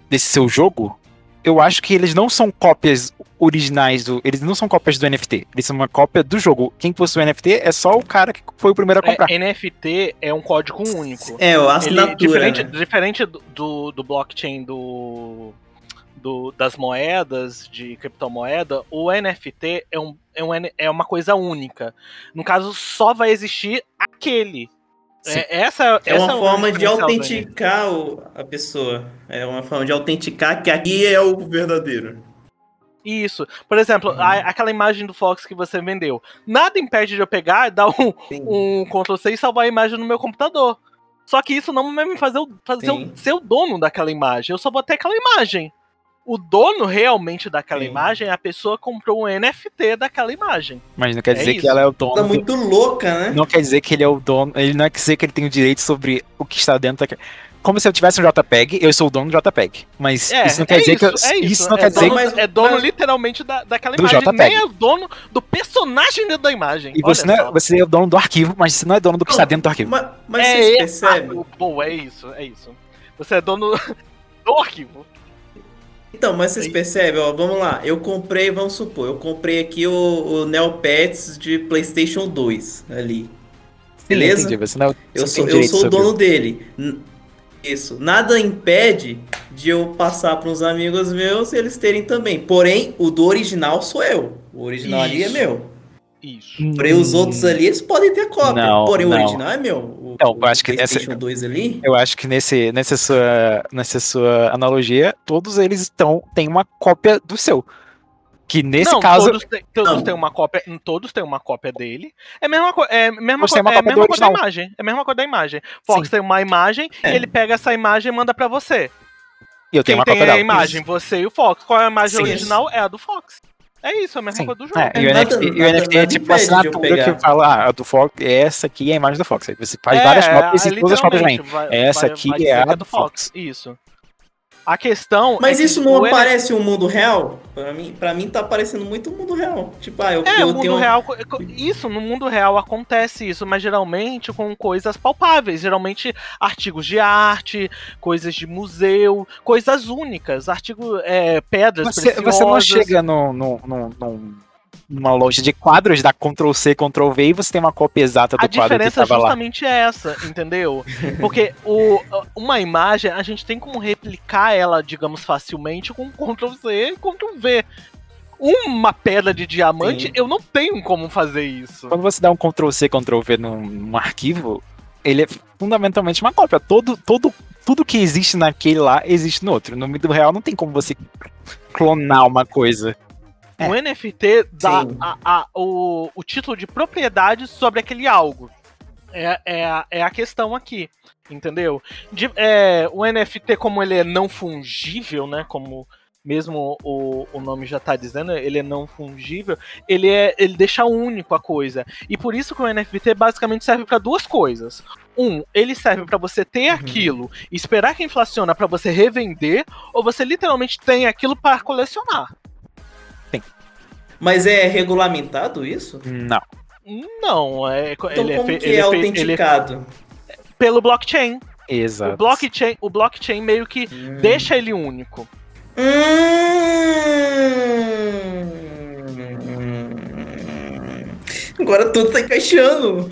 desse seu jogo, eu acho que eles não são cópias originais do. Eles não são cópias do NFT. Eles são uma cópia do jogo. Quem possui o NFT é só o cara que foi o primeiro a comprar. É, NFT é um código único. É, a Ele- assinatura. diferente né? diferente do, do blockchain do, do- das moedas, de criptomoeda, o NFT é, um, é, um, é uma coisa única. No caso, só vai existir aquele. É, essa, É essa uma o forma de autenticar o- a pessoa. É uma forma de autenticar que aqui é o verdadeiro. Isso. Por exemplo, Uhum. a- aquela imagem do Fox que você vendeu. Nada impede de eu pegar, dar um, Sim. um Ctrl C e salvar a imagem no meu computador. Só que isso não vai me fazer, fazer ser o dono daquela imagem. Eu só vou ter aquela imagem. O dono realmente daquela Sim. imagem é a pessoa que comprou um NFT daquela imagem. Mas não quer É dizer que isso. ela é o dono. Tá do- muito louca, né? Não quer dizer que ele é o dono. Ele não quer dizer que ele tem o direito sobre o que está dentro daquele. Como se eu tivesse um JPEG, eu sou o dono do JPEG. Mas É, isso não é quer dizer que eu, isso, é isso. não é quer dizer dono, Mas- é dono mas- literalmente da, daquela Do imagem. JPEG. Nem é dono do personagem dentro da imagem. E você, não é, você é o dono do arquivo, mas você não é dono do que está dentro do arquivo. Mas, mas é, vocês é- percebem? ah, pô, é isso, é isso. Você é dono [LAUGHS] do arquivo. Então, mas vocês Sim. percebem, ó, vamos lá. Eu comprei, vamos supor, eu comprei aqui o, o Neopets de PlayStation 2 ali. Sim, beleza? entendi, Você não, é Eu sou, eu sou o dono dele. Isso. Nada impede de eu passar para uns amigos meus e eles terem também. Porém, o do original sou eu. O original ali é Isso. meu. Isso. Porém, os outros ali, eles podem ter cópia. Não, Porém, o não. original é meu. O, Então, eu o acho que PlayStation 2 ali. Eu acho que nesse, nessa, sua, nessa sua analogia, todos eles estão têm uma cópia do seu. Que nesse não, caso. todos, têm, todos Não. têm uma cópia, todos têm uma cópia dele. É a mesma, co é a mesma, co tem uma é cópia mesma coisa da imagem. É a mesma coisa da imagem. Fox Sim. tem uma imagem É. e ele pega essa imagem e manda pra você. E eu tenho Quem uma tem cópia a dela. imagem? Você e o Fox. Qual é a imagem Sim. original? É a do Fox. É isso, é a mesma Sim. coisa do jogo. É, e o É, nada- NFT, e o nada- NFT é nada tipo eu assinatura que fala, ah, a do Fox, essa aqui é a imagem do Fox. Aí você faz É, várias cópias é, e todas as cópias vêm. Essa vai- aqui vai é a que do Fox. Isso. A questão. Mas é que isso não o NFT parece um mundo real? Pra mim, pra mim tá parecendo muito um mundo real. Tipo, ah, eu, É, eu o mundo tenho. real. Isso, no mundo real acontece isso, mas geralmente com coisas palpáveis. Geralmente artigos de arte, coisas de museu, coisas únicas, artigos, é, pedras Você, preciosas. você não chega no, no, no- no- numa loja de quadros, dá Ctrl C, Ctrl V e você tem uma cópia exata do A quadro que diferença é tava lá. justamente essa, entendeu? Porque o, uma imagem, a gente tem como replicar ela, digamos, facilmente com Ctrl C e Ctrl V. Uma pedra de diamante, Sim. eu não tenho como fazer isso. Quando você dá um Ctrl C, Ctrl V num, num arquivo, ele é fundamentalmente uma cópia. Todo, todo, tudo que existe naquele lá existe no outro. No mundo real não tem como você clonar uma coisa. É. O NFT dá a- a- o, o título de propriedade sobre aquele algo. É, é, a- é a questão aqui, entendeu? De- é, o NFT, como ele é não fungível, né? Como mesmo o, o nome já tá dizendo, ele é não fungível, ele, é, ele deixa único a coisa. E por isso que o NFT basicamente serve para duas coisas. Um, ele serve para você ter Uhum. aquilo e esperar que inflaciona para você revender, ou você literalmente tem aquilo para colecionar. Mas é regulamentado isso? Não. Não, é, Então ele é, como fe- que ele é é é autenticado? pelo blockchain. Exato. O blockchain, o blockchain meio que Hum. deixa ele único. Hum. Agora tudo tá encaixando.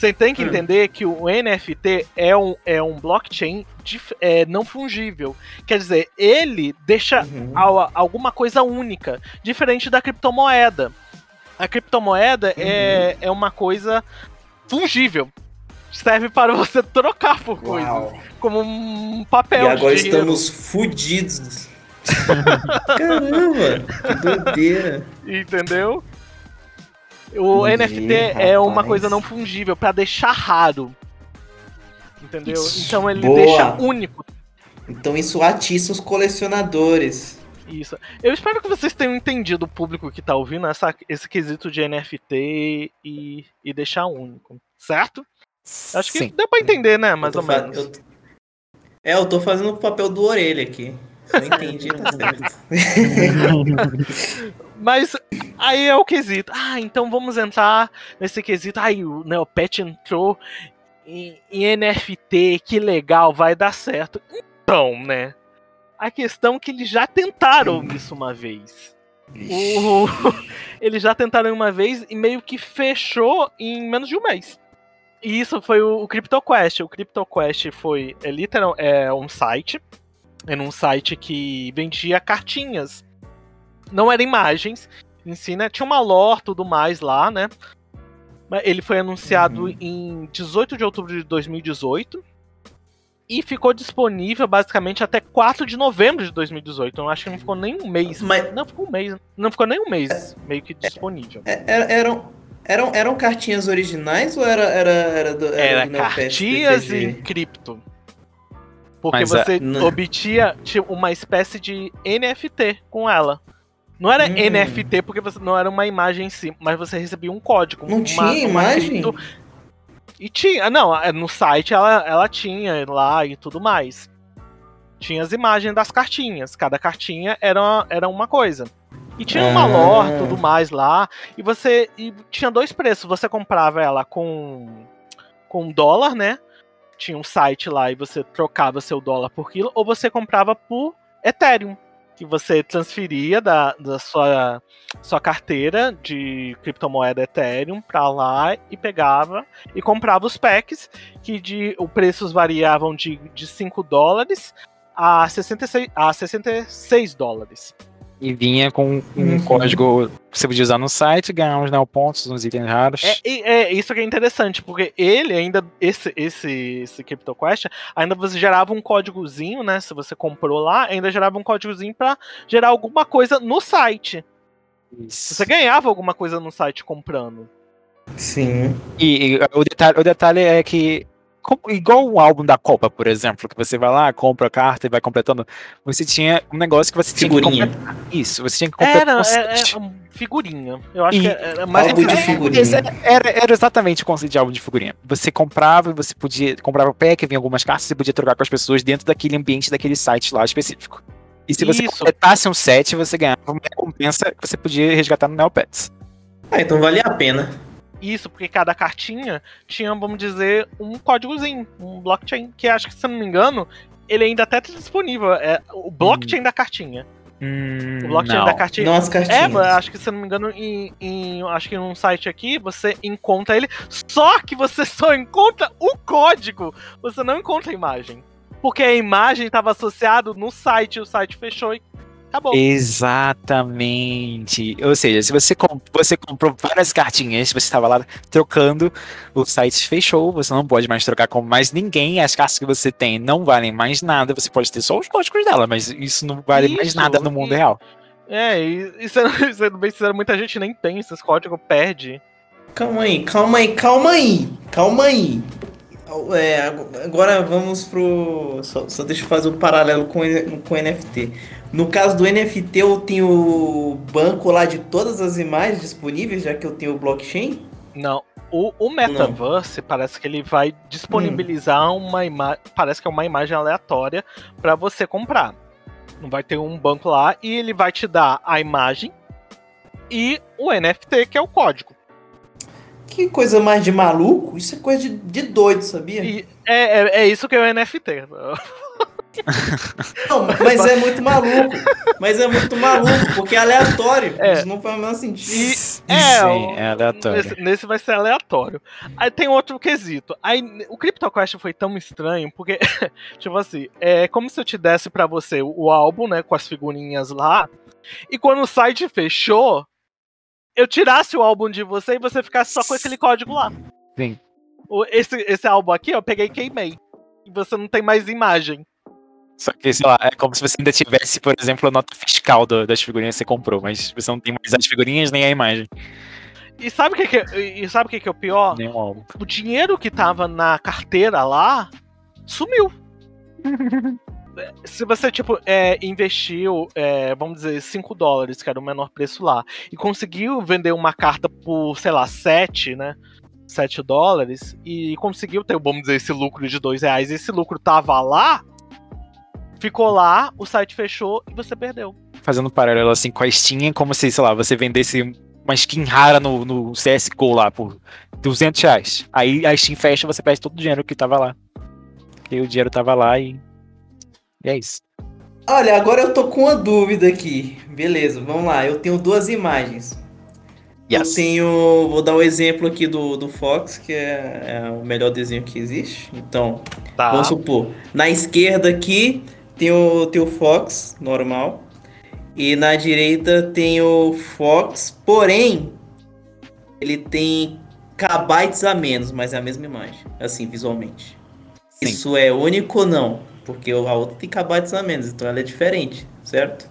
Você tem que Hum. entender que o NFT é um, é um blockchain dif- é, não fungível. Quer dizer, ele deixa Uhum. al- alguma coisa única, diferente da criptomoeda. A criptomoeda é, é uma coisa fungível. Serve para você trocar por coisas. Uau. Como um papel E agora dinheiro. estamos fudidos. [LAUGHS] Caramba, que doideira. Entendeu? O Entendi, NFT é uma coisa não fungível pra deixar raro. Entendeu? Isso. Então ele Boa. deixa único Então isso atiça os colecionadores. isso. Eu espero que vocês tenham entendido o público que tá ouvindo essa, esse quesito de NFT e, e deixar único. Certo? Acho que Sim. deu pra entender, né? Mais ou menos. eu- É, eu tô fazendo o papel do orelha aqui. Eu entendi, tá certo. [LAUGHS] Mas aí é o quesito. Ah, então vamos entrar nesse quesito. Ai, o Neopet entrou em, em NFT, que legal, vai dar certo. Então, né? A questão é que eles já tentaram isso uma vez. O- [LAUGHS] eles já tentaram uma vez e meio que fechou em menos de um mês. E isso foi o, o CryptoQuest. O CryptoQuest foi é, literal, é um site. Era um site que vendia cartinhas. Não eram imagens em si, né? Tinha uma lore tudo mais lá, né? Ele foi anunciado Uhum. em 18 de outubro de 2018. E ficou disponível basicamente até 4 de novembro de 2018. Eu acho que não ficou nem um mês. Mas Não ficou um mês. Não ficou nem um mês meio que disponível. é- era- eram, eram, eram cartinhas originais ou era, era, era do, era Era cartinhas em cripto. Porque Mas, é, você não. obtinha tipo, uma espécie de NFT com ela. Não era Hum. NFT porque você não era uma imagem em si, mas você recebia um código. Não uma, tinha uma imagem? cripto. E tinha, não, no site ela, ela tinha lá e tudo mais. Tinha as imagens das cartinhas. Cada cartinha era, era uma coisa. E tinha uma Ah. lore, tudo mais lá. E você. E tinha dois preços. Você comprava ela com. com dólar, né? Tinha um site lá e você trocava seu dólar por quilo. Ou você comprava por Ethereum. Que você transferia da, da sua, sua carteira de criptomoeda Ethereum pra lá e pegava e comprava os packs, que de, os preços variavam de, de 5 dólares a 66, a 66 dólares. E vinha com um Uhum. código que você podia usar no site, ganhar uns neopontos, uns itens raros. É, e- é isso que é interessante, porque ele ainda, esse, esse, esse CryptoQuest, ainda você gerava um códigozinho, né? Se você comprou lá, ainda gerava um códigozinho pra gerar alguma coisa no site. Isso. Você ganhava alguma coisa no site comprando. Sim. E, e o, detalhe, o detalhe é que igual o álbum da Copa, por exemplo, que você vai lá, compra a carta e vai completando. Você tinha um negócio que você Figurinha. tinha que completar. Isso, você tinha que completar. Era, um é, set. é, um figurinha. Eu acho E que era mais álbum de figurinha. Era, era exatamente o conceito de álbum de figurinha. Você comprava, você podia comprava o pack, vinha algumas cartas, você podia trocar com as pessoas dentro daquele ambiente daquele site lá específico. E se você Isso. completasse um set, você ganhava uma recompensa que você podia resgatar no Neopets. Ah, então vale a pena. Isso, porque cada cartinha tinha, vamos dizer, um códigozinho, um blockchain, que acho que, se eu não me engano, ele ainda até tá disponível. É o blockchain da cartinha. O blockchain não. da cartinha. Não as É, cartinhas. mas acho que se eu não me engano, em, em- acho que num site aqui você encontra ele, só que você [LAUGHS] só encontra o código, você não encontra a imagem. Porque a imagem estava associada no site, o site fechou e acabou. Exatamente. Ou seja, se você, comp- você comprou várias cartinhas, você estava lá trocando, o site fechou, você não pode mais trocar com mais ninguém, as cartas que você tem não valem mais nada, você pode ter só os códigos dela, mas isso não vale mais Isso, nada no mundo e- real. É, e, e sendo, sendo bem sincero, muita gente nem tem esses códigos, perde. Calma aí, calma aí, calma aí, calma aí. É, agora vamos pro. Só, só deixa eu fazer um paralelo com, o- com NFT. No caso do NFT, eu tenho o banco lá de todas as imagens disponíveis, já que eu tenho o blockchain. Não. O, o Metaverse parece que ele vai disponibilizar uma imagem. Parece que é uma imagem aleatória para você comprar. Não vai ter um banco lá e ele vai te dar a imagem e o NFT, que é o código. Que coisa mais de maluco? Isso é coisa de, de doido, sabia? E é, é, é isso que é o NFT. [LAUGHS] Não, mas é muito maluco. Mas é muito maluco, porque é aleatório. É. Isso não faz o menor sentido. É, Sim, o- é aleatório. Nesse, nesse vai ser aleatório. Aí tem outro quesito. Aí o CryptoQuest foi tão estranho, porque, [LAUGHS] tipo assim, é como se eu te desse pra você o, o álbum, né, com as figurinhas lá, e quando o site fechou, eu tirasse o álbum de você e você ficasse só com aquele código lá. Sim. O- Esse, esse álbum aqui, eu peguei e queimei. E você não tem mais imagem. Só que, sei lá, é como se você ainda tivesse, por exemplo, a nota fiscal do- das figurinhas que você comprou, mas você não tem mais as figurinhas nem a imagem, E sabe o que, que, é- e sabe o que, que é o pior? nem o álbum. o dinheiro que tava na carteira lá sumiu. [LAUGHS] Se você, tipo, é, investiu, é, vamos dizer, 5 dólares, que era o menor preço lá, e conseguiu vender uma carta por, sei lá, 7, né? 7 dólares, e conseguiu ter, vamos dizer, esse lucro de 2 reais, e esse lucro tava lá, ficou lá, o site fechou e você perdeu. Fazendo um paralelo assim com a Steam, é como se, sei lá, você vendesse uma skin rara no, no CSGO lá por 200 reais. Aí a Steam fecha você perde todo o dinheiro que tava lá. E o dinheiro tava lá e. E é isso. Olha, agora eu tô com uma dúvida aqui. Beleza, vamos lá. Eu tenho duas imagens. Eu Yes. tenho. Vou dar o exemplo aqui do, do Fox, que é, é o melhor desenho que existe. Então, Tá? vamos supor. Na esquerda aqui tem o, tem o Fox normal. E na direita tem o Fox, porém, ele tem kbytes a menos, mas é a mesma imagem, assim, visualmente. Sim. Isso é único ou não? Porque a outra tem kbytes a menos, então ela é diferente, certo?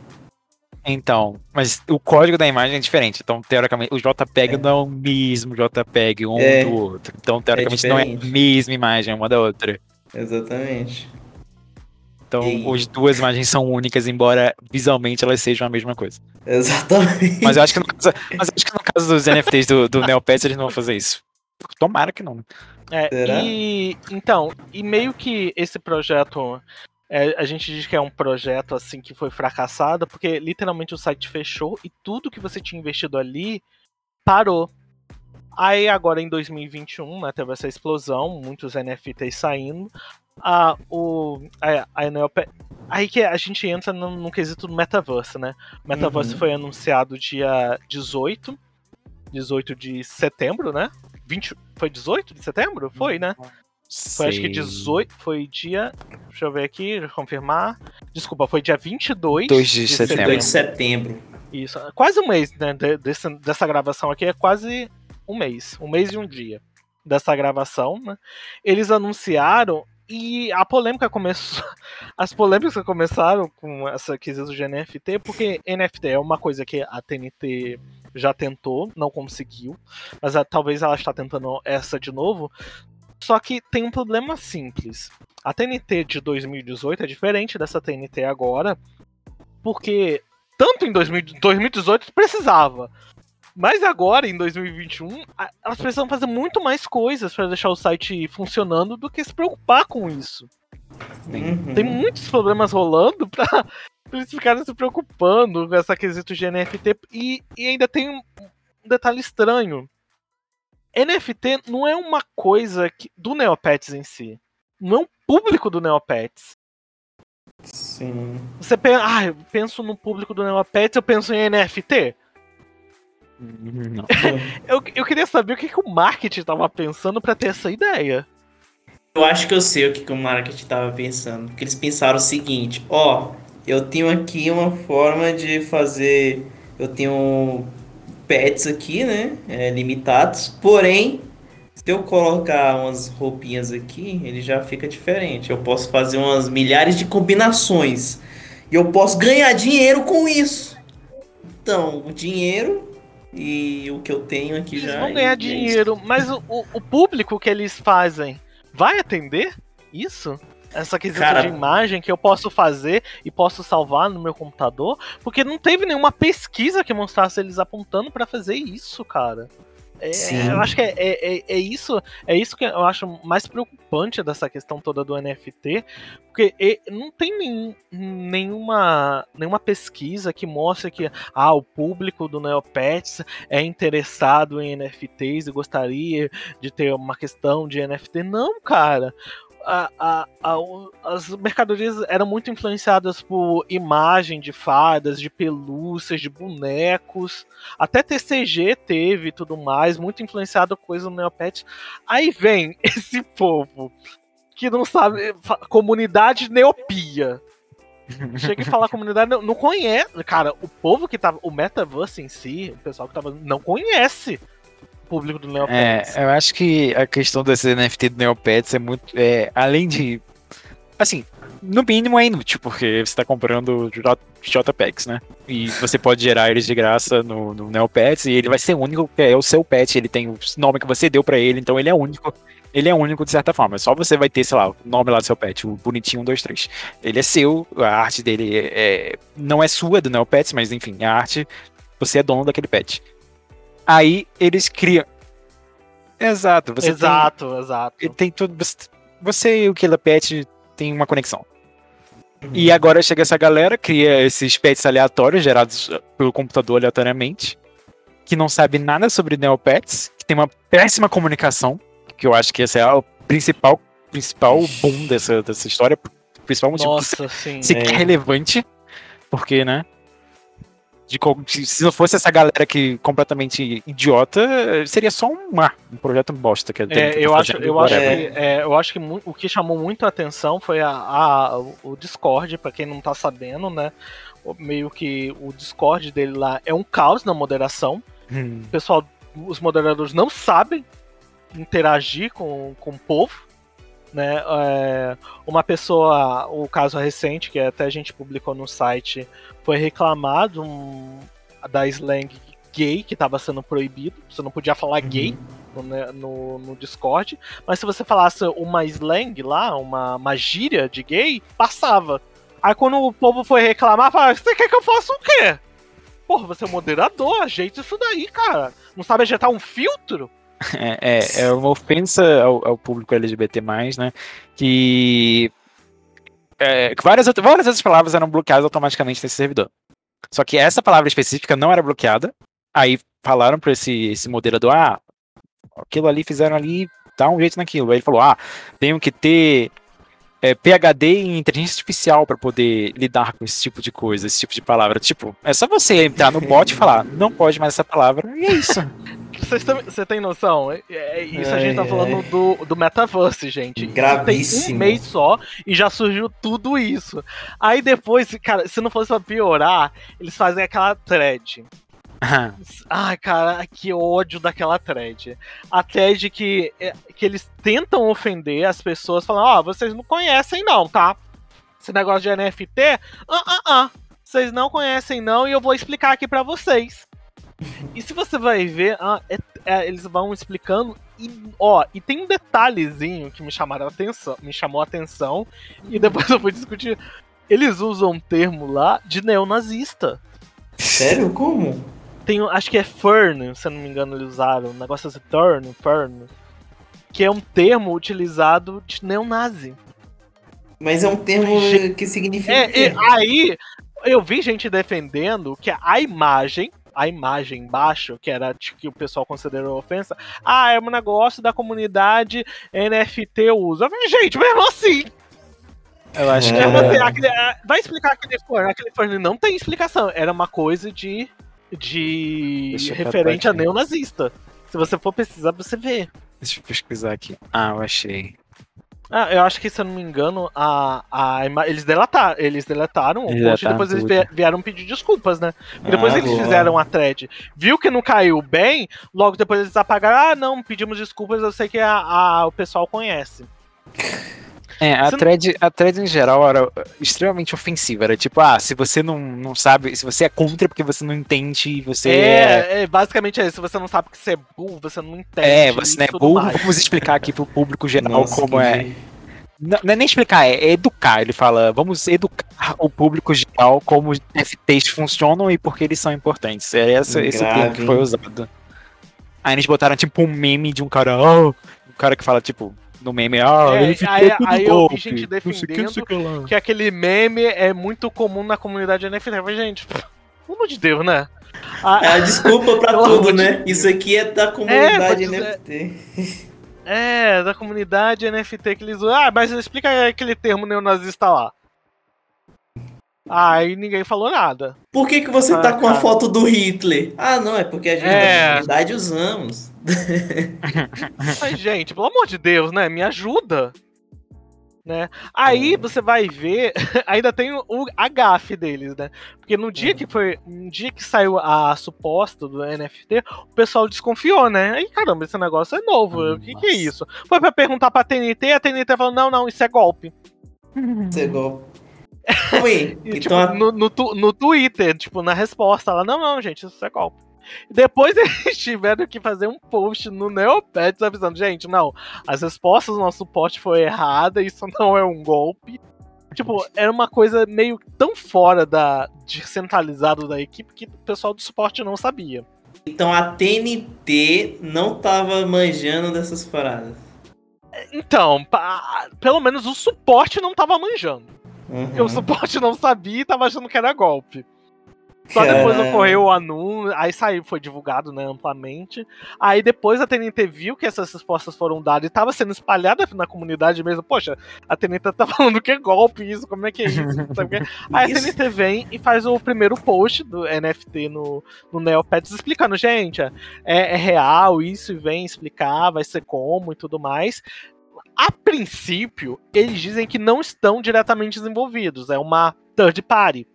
Então, mas o código da imagem é diferente. Então, teoricamente, o JPEG É. não é o mesmo JPEG um É. do outro. Então, teoricamente, não é a mesma imagem uma da outra. Exatamente. Então, E- as duas imagens são únicas, embora visualmente elas sejam a mesma coisa. Exatamente. Mas eu acho que no caso, mas eu acho que no caso dos NFTs do, do Neopets, eles não vão fazer isso. Tomara que não. É, Será? e então, e meio que esse projeto, é, a gente diz que é um projeto assim que foi fracassado, porque literalmente o site fechou e tudo que você tinha investido ali parou. Aí agora em 2021, né, teve essa explosão, muitos NFTs saindo. A, o, a, a NLP aí que a gente entra no, no quesito do metaverse, né? O metaverse Uhum. foi anunciado dia 18, 18 de setembro, né? 20, foi 18 de setembro? Foi, né? Foi acho que Sei. 18, foi dia, deixa eu ver aqui, deixa eu confirmar. Desculpa, foi dia 22 2 de setembro. 2 de setembro. Isso, quase um mês, né, de- desse- dessa gravação aqui é quase um mês, um mês e um dia dessa gravação, né? Eles anunciaram e a polêmica começou, [LAUGHS] as polêmicas começaram com essa quesito de NFT, porque NFT é uma coisa que a TNT já tentou, não conseguiu, mas ah, talvez ela está tentando essa de novo. Só que tem um problema simples. A TNT de 2018 é diferente dessa TNT agora, porque tanto em 2018 precisava, mas agora, em 2021, elas precisam fazer muito mais coisas para deixar o site funcionando do que se preocupar com isso. Uhum. Tem muitos problemas rolando para eles ficarem se preocupando com essa quesito de NFT. E, e ainda tem um, um detalhe estranho. NFT não é uma coisa que, do Neopets em si. Não é um público do Neopets. Sim. Você pensa, ah, eu penso no público do Neopets, eu penso em NFT. Não. [LAUGHS] eu, eu queria saber o que, que o marketing estava pensando para ter essa ideia. Eu acho que eu sei o que, que o marketing estava pensando. Porque eles pensaram o seguinte: ó, eu tenho aqui uma forma de fazer. Eu tenho pets aqui, né? É, limitados. Porém, se eu colocar umas roupinhas aqui, ele já fica diferente. Eu posso fazer umas milhares de combinações. E eu posso ganhar dinheiro com isso. Então, o dinheiro e o que eu tenho aqui eles já. Eles vão ganhar é dinheiro, mas o, o público que eles fazem vai atender isso? Essa questão Cara... de imagem que eu posso fazer e posso salvar no meu computador? Porque não teve nenhuma pesquisa que mostrasse eles apontando para fazer isso, cara. É, eu acho que é, é, é, é, isso é isso que eu acho mais preocupante dessa questão toda do NFT, porque não tem nem, nenhuma, nenhuma pesquisa que mostre que ah, o público do Neopets é interessado em NFTs e gostaria de ter uma questão de NFT. Não, cara a, a, a, as mercadorias eram muito influenciadas por imagem de fadas, de pelúcias, de bonecos. Até TCG teve tudo mais, muito influenciado coisa no Neopet. Aí vem [LAUGHS] esse povo que não sabe. Comunidade Neopia. Chega e fala [LAUGHS] comunidade, não, não conhece. Cara, o povo que tava. O Metaverse em si, o pessoal que tava. Não conhece público do Neopets. É, eu acho que a questão desse NFT do Neopets é muito. É, além de. Assim, no mínimo é inútil, porque você está comprando JPEGs, né? E você pode gerar eles de graça no, no Neopets e ele vai ser único, é o seu pet, ele tem o nome que você deu para ele, então ele é único. Ele é único de certa forma. Só você vai ter, sei lá, o nome lá do seu pet, o bonitinho 123. Ele é seu, a arte dele é, é, não é sua, do Neopets, mas enfim, a arte, você é dono daquele pet. Aí eles criam. Exato, você exato, tem, exato. Ele tem tudo. Você e o Killer Pet tem uma conexão. Uhum. E agora chega essa galera, cria esses pets aleatórios gerados pelo computador aleatoriamente, que não sabe nada sobre Neopets, que tem uma péssima comunicação, que eu acho que esse é o principal, principal boom dessa, dessa história, principal motivo Nossa, que sim, se é. relevante, porque, né? De se não fosse essa galera que completamente idiota, seria só um, um projeto bosta que é, eu acho, eu acho que é, eu acho que o que chamou muito a atenção foi a, a o Discord, para quem não tá sabendo, né? Meio que o Discord dele lá é um caos na moderação. Hum. O pessoal, os moderadores não sabem interagir com, com o povo né? É, uma pessoa, o caso recente que até a gente publicou no site, foi reclamado um, da slang gay que estava sendo proibido. Você não podia falar uhum. gay no, né, no, no, Discord, mas se você falasse uma slang lá, uma, uma gíria de gay, passava. Aí quando o povo foi reclamar, falava, você quer que eu faça o quê? Porra, você é moderador, ajeita isso daí, cara. Não sabe ajeitar um filtro? [LAUGHS] É, é, é uma ofensa ao, ao, público LGBT, né? Que. É, várias, várias outras palavras eram bloqueadas automaticamente nesse servidor. Só que essa palavra específica não era bloqueada. Aí falaram para esse, esse moderador: ah, aquilo ali fizeram ali, dá um jeito naquilo. Aí ele falou: ah, tenho que ter é, PHD em inteligência artificial para poder lidar com esse tipo de coisa, esse tipo de palavra. Tipo, é só você entrar no bot e falar, não pode mais essa palavra, e é isso. [LAUGHS] Você tem noção? É, é, isso é, a gente tá falando do, do metaverse, gente. Gravíssimo. Tem um mês só e já surgiu tudo isso. Aí depois, cara, se não fosse pra piorar, eles fazem aquela thread. [LAUGHS] Ai, cara, que ódio daquela thread. A thread que, é, que eles tentam ofender as pessoas, falando: Ó, oh, vocês não conhecem, não, tá? Esse negócio de NFT, ah, ah, ah. Vocês não conhecem, não, e eu vou explicar aqui para vocês. E se você vai ver, ah, é- é, eles vão explicando. E, ó, e tem um detalhezinho que me chamaram a atenção, me chamou a atenção, e depois eu fui discutir. Eles usam um termo lá de neonazista. Sério? Como? Tem, acho que é Fern, se eu não me engano, eles usaram. Um negócio assim, Turn, Fern. Que é um termo utilizado de neonazi. Mas é um termo Gente, que significa. É, e aí eu vi gente defendendo que a imagem, a imagem embaixo, que era que o pessoal considerou ofensa, ah, é um negócio da comunidade NFT usa. Eu falei, gente, mesmo assim, Eu acho que É. mesmo é. assim, aquele- ah, vai explicar aquele forno. Aquele forno não tem explicação. Era uma coisa de. de Deixa referente a neonazista. Se você for pesquisar, você vê. Deixa eu pesquisar aqui. Ah, eu achei. Ah, eu acho que, se eu não me engano, a, a, eles, delataram, eles deletaram o Eles post e depois eles tudo. vie- vieram pedir desculpas, né? E depois Ah, eles boa. fizeram a thread. Viu que não caiu bem, logo depois eles apagaram. Ah, não, pedimos desculpas, eu sei que a, a- o pessoal conhece. É, a Você não- thread, a thread em geral era extremamente ofensiva. Era tipo, ah, se você não, não sabe, se você é contra porque você não entende, você é. É, é, basicamente é isso. Se você não sabe que você é burro, você não entende. É, você não é tudo burro, mais. vamos explicar aqui pro público [LAUGHS] geral Nossa, como é. Não, não é nem explicar, é, é educar. Ele fala, vamos educar o público geral como os NFTs funcionam e por que eles são importantes. É essa, esse termo que foi usado. Aí eles botaram tipo um meme de um cara, ah, um cara que fala tipo, no meme, ah, É, NFT aí- é tudo aí eu vi golpe. gente não sei o que, que aquele meme é muito comum na comunidade NFT. Mas, gente, pelo amor de Deus, né? A- É a desculpa pra tudo, né? Deus. Isso aqui é da comunidade pode NFT. É, da comunidade NFT que eles usam. Ah, mas explica aquele termo neonazista lá. Aí ninguém falou nada. Por que, que você Ah, tá com a cara. foto do Hitler? Ah, não, é porque a gente É. da comunidade usamos. [LAUGHS] Mas, gente, pelo amor de Deus, né? Me ajuda. Né? Aí você vai ver, [LAUGHS] ainda tem o, a gafe deles, né? Porque no dia que foi, no dia que saiu a suposta do NFT, o pessoal desconfiou, né? Aí, caramba, esse negócio é novo, o que, que é isso? Foi pra perguntar pra TNT, a TNT falou, não, não, isso é golpe. Você igual. Calma aí. E, tipo, Então, a- no, no, no Twitter, tipo, na resposta, ela, não, não, gente, isso é golpe. Depois [LAUGHS] eles tiveram que fazer um post no Neopets avisando, gente, não, as respostas do nosso post foi errada, isso [LAUGHS] não é um golpe. Tipo, era uma coisa meio tão fora da descentralizado da equipe que o pessoal do suporte não sabia. então a TNT não tava manjando dessas paradas. Então, pelo menos o suporte não tava manjando. Uhum. O suporte não sabia e tava achando que era golpe. Só depois Caralho. ocorreu o anúncio, aí saiu, foi divulgado, né, amplamente. Aí depois a TNT viu que essas respostas foram dadas e tava sendo espalhada na comunidade mesmo. Poxa, a TNT tá [LAUGHS] falando que é golpe isso, como é que é isso? Aí a Isso. TNT vem e faz o primeiro post do NFT no, no Neopets explicando, gente, é, é real isso, e vem explicar, vai ser como e tudo mais. A princípio, eles dizem que não estão diretamente envolvidos, é uma third party.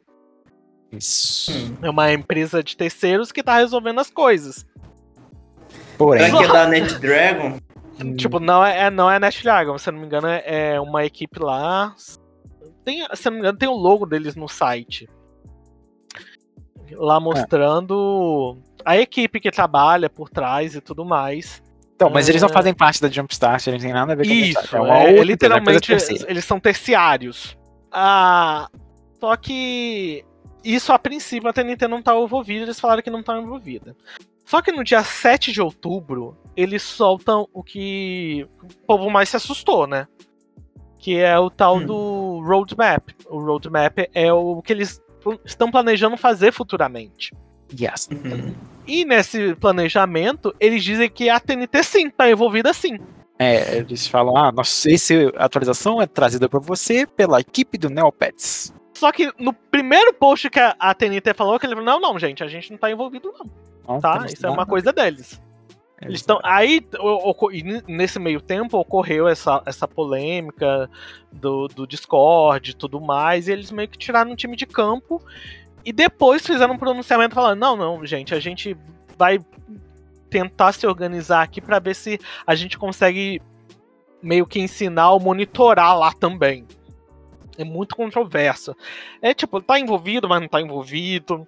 Isso. É uma empresa de terceiros que tá resolvendo as coisas. Porém, Será que é da NetDragon? [LAUGHS] Tipo, não é, é- não é Nest Dragon, se eu não me engano, é, é uma equipe lá. Tem, se eu não me engano, tem o logo deles no site. Lá mostrando a equipe que trabalha por trás e tudo mais. então, mas eles não É. fazem parte da Jumpstart, eles não têm nada a ver com a Isso, Jumpstart. é, coisa, literalmente eles são terciários. Ah, só que isso a princípio a TNT não tá envolvida, eles falaram que não tá envolvida. Só que no dia 7 de outubro, eles soltam o que o povo mais se assustou, né? Que é o tal Hum. do roadmap. O roadmap é o que eles estão planejando fazer futuramente. Yes. Uhum. E nesse planejamento, eles dizem que a TNT sim tá envolvida sim. É, eles falam, ah, nossa, essa atualização é trazida pra você pela equipe do Neopets. Só que no primeiro post que a, a TNT falou, que ele falou, não, não, gente, a gente não tá envolvido não, Não tá? Isso é uma coisa deles. Eles Eles estão. Aí, o- e nesse meio tempo, ocorreu essa, essa polêmica do, do Discord e tudo mais, e eles meio que tiraram um time de campo e depois fizeram um pronunciamento falando: não, não, gente, a gente vai tentar se organizar aqui pra ver se a gente consegue meio que ensinar ou monitorar lá também. É muito controverso. É tipo, tá envolvido, mas não tá envolvido.